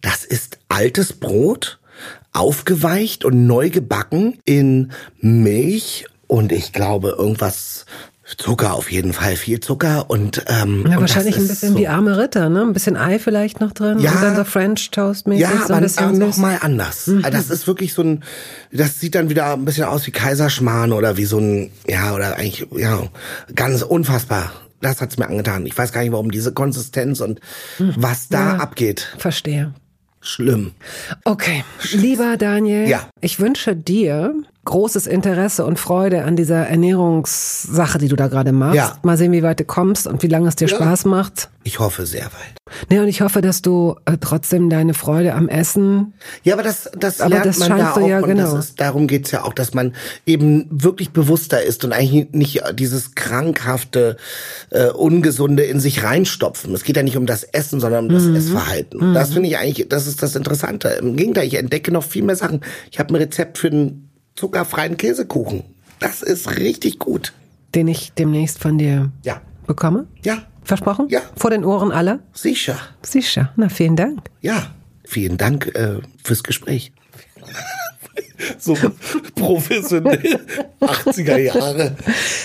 Das ist altes Brot, aufgeweicht und neu gebacken in Milch und ich glaube irgendwas Zucker auf jeden Fall, viel Zucker und ähm, Ja, und wahrscheinlich das ein ist bisschen so, wie arme Ritter, ne? Ein bisschen Ei vielleicht noch drin. Ja. Und dann so French Toast mäßig. ja, so aber, aber süß. noch mal anders. Mhm. Das ist wirklich so ein, das sieht dann wieder ein bisschen aus wie Kaiserschmarrn oder wie so ein, ja oder eigentlich ja ganz unfassbar. Das hat's mir angetan. Ich weiß gar nicht, warum diese Konsistenz und was da Mhm. Ja. abgeht. Verstehe. Schlimm. Okay, lieber Daniel, Ja. ich wünsche dir großes Interesse und Freude an dieser Ernährungssache, die du da gerade machst. Ja. Mal sehen, wie weit du kommst und wie lange es dir Ja. Spaß macht. Ich hoffe sehr weit. Ne, und ich hoffe, dass du äh, trotzdem deine Freude am Essen. Ja, aber das, das Aber lernt das man da auch ja, genau. ist, darum geht's ja auch, dass man eben wirklich bewusster ist und eigentlich nicht dieses krankhafte, äh, ungesunde in sich reinstopfen. Es geht ja nicht um das Essen, sondern um das Mhm. Essverhalten. Und Das finde ich eigentlich, das ist das Interessante. Im Gegenteil, ich entdecke noch viel mehr Sachen. Ich habe ein Rezept für einen zuckerfreien Käsekuchen. Das ist richtig gut. Den ich demnächst von dir Ja. bekomme. Ja, Versprochen? Ja. Vor den Ohren aller? sicher. Sicher. Na, vielen Dank. Ja, vielen Dank äh, fürs Gespräch. so professionell 80er Jahre.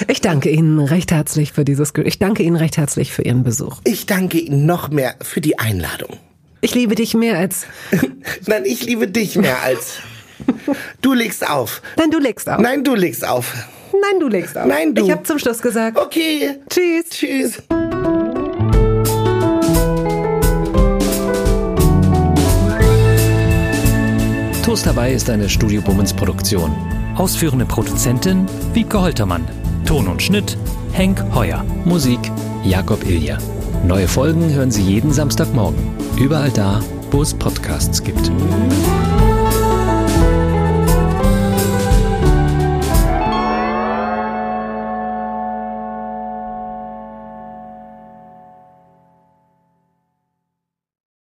Ich danke Ihnen recht herzlich für dieses Ge Ich danke Ihnen recht herzlich für Ihren Besuch. Ich danke Ihnen noch mehr für die Einladung. Ich liebe dich mehr als. Nein, ich liebe dich mehr als. Du legst auf. Nein, du legst auf. Nein, du legst auf. Nein, du legst auf. Nein, du. Ich habe zum Schluss gesagt. Okay. Tschüss. Tschüss. Toast dabei ist eine Studio Bummens Produktion. Ausführende Produzentin Wiebke Holtermann. Ton und Schnitt Henk Heuer. Musik Jakob Ilja. Neue Folgen hören Sie jeden Samstagmorgen. Überall da, wo es Podcasts gibt.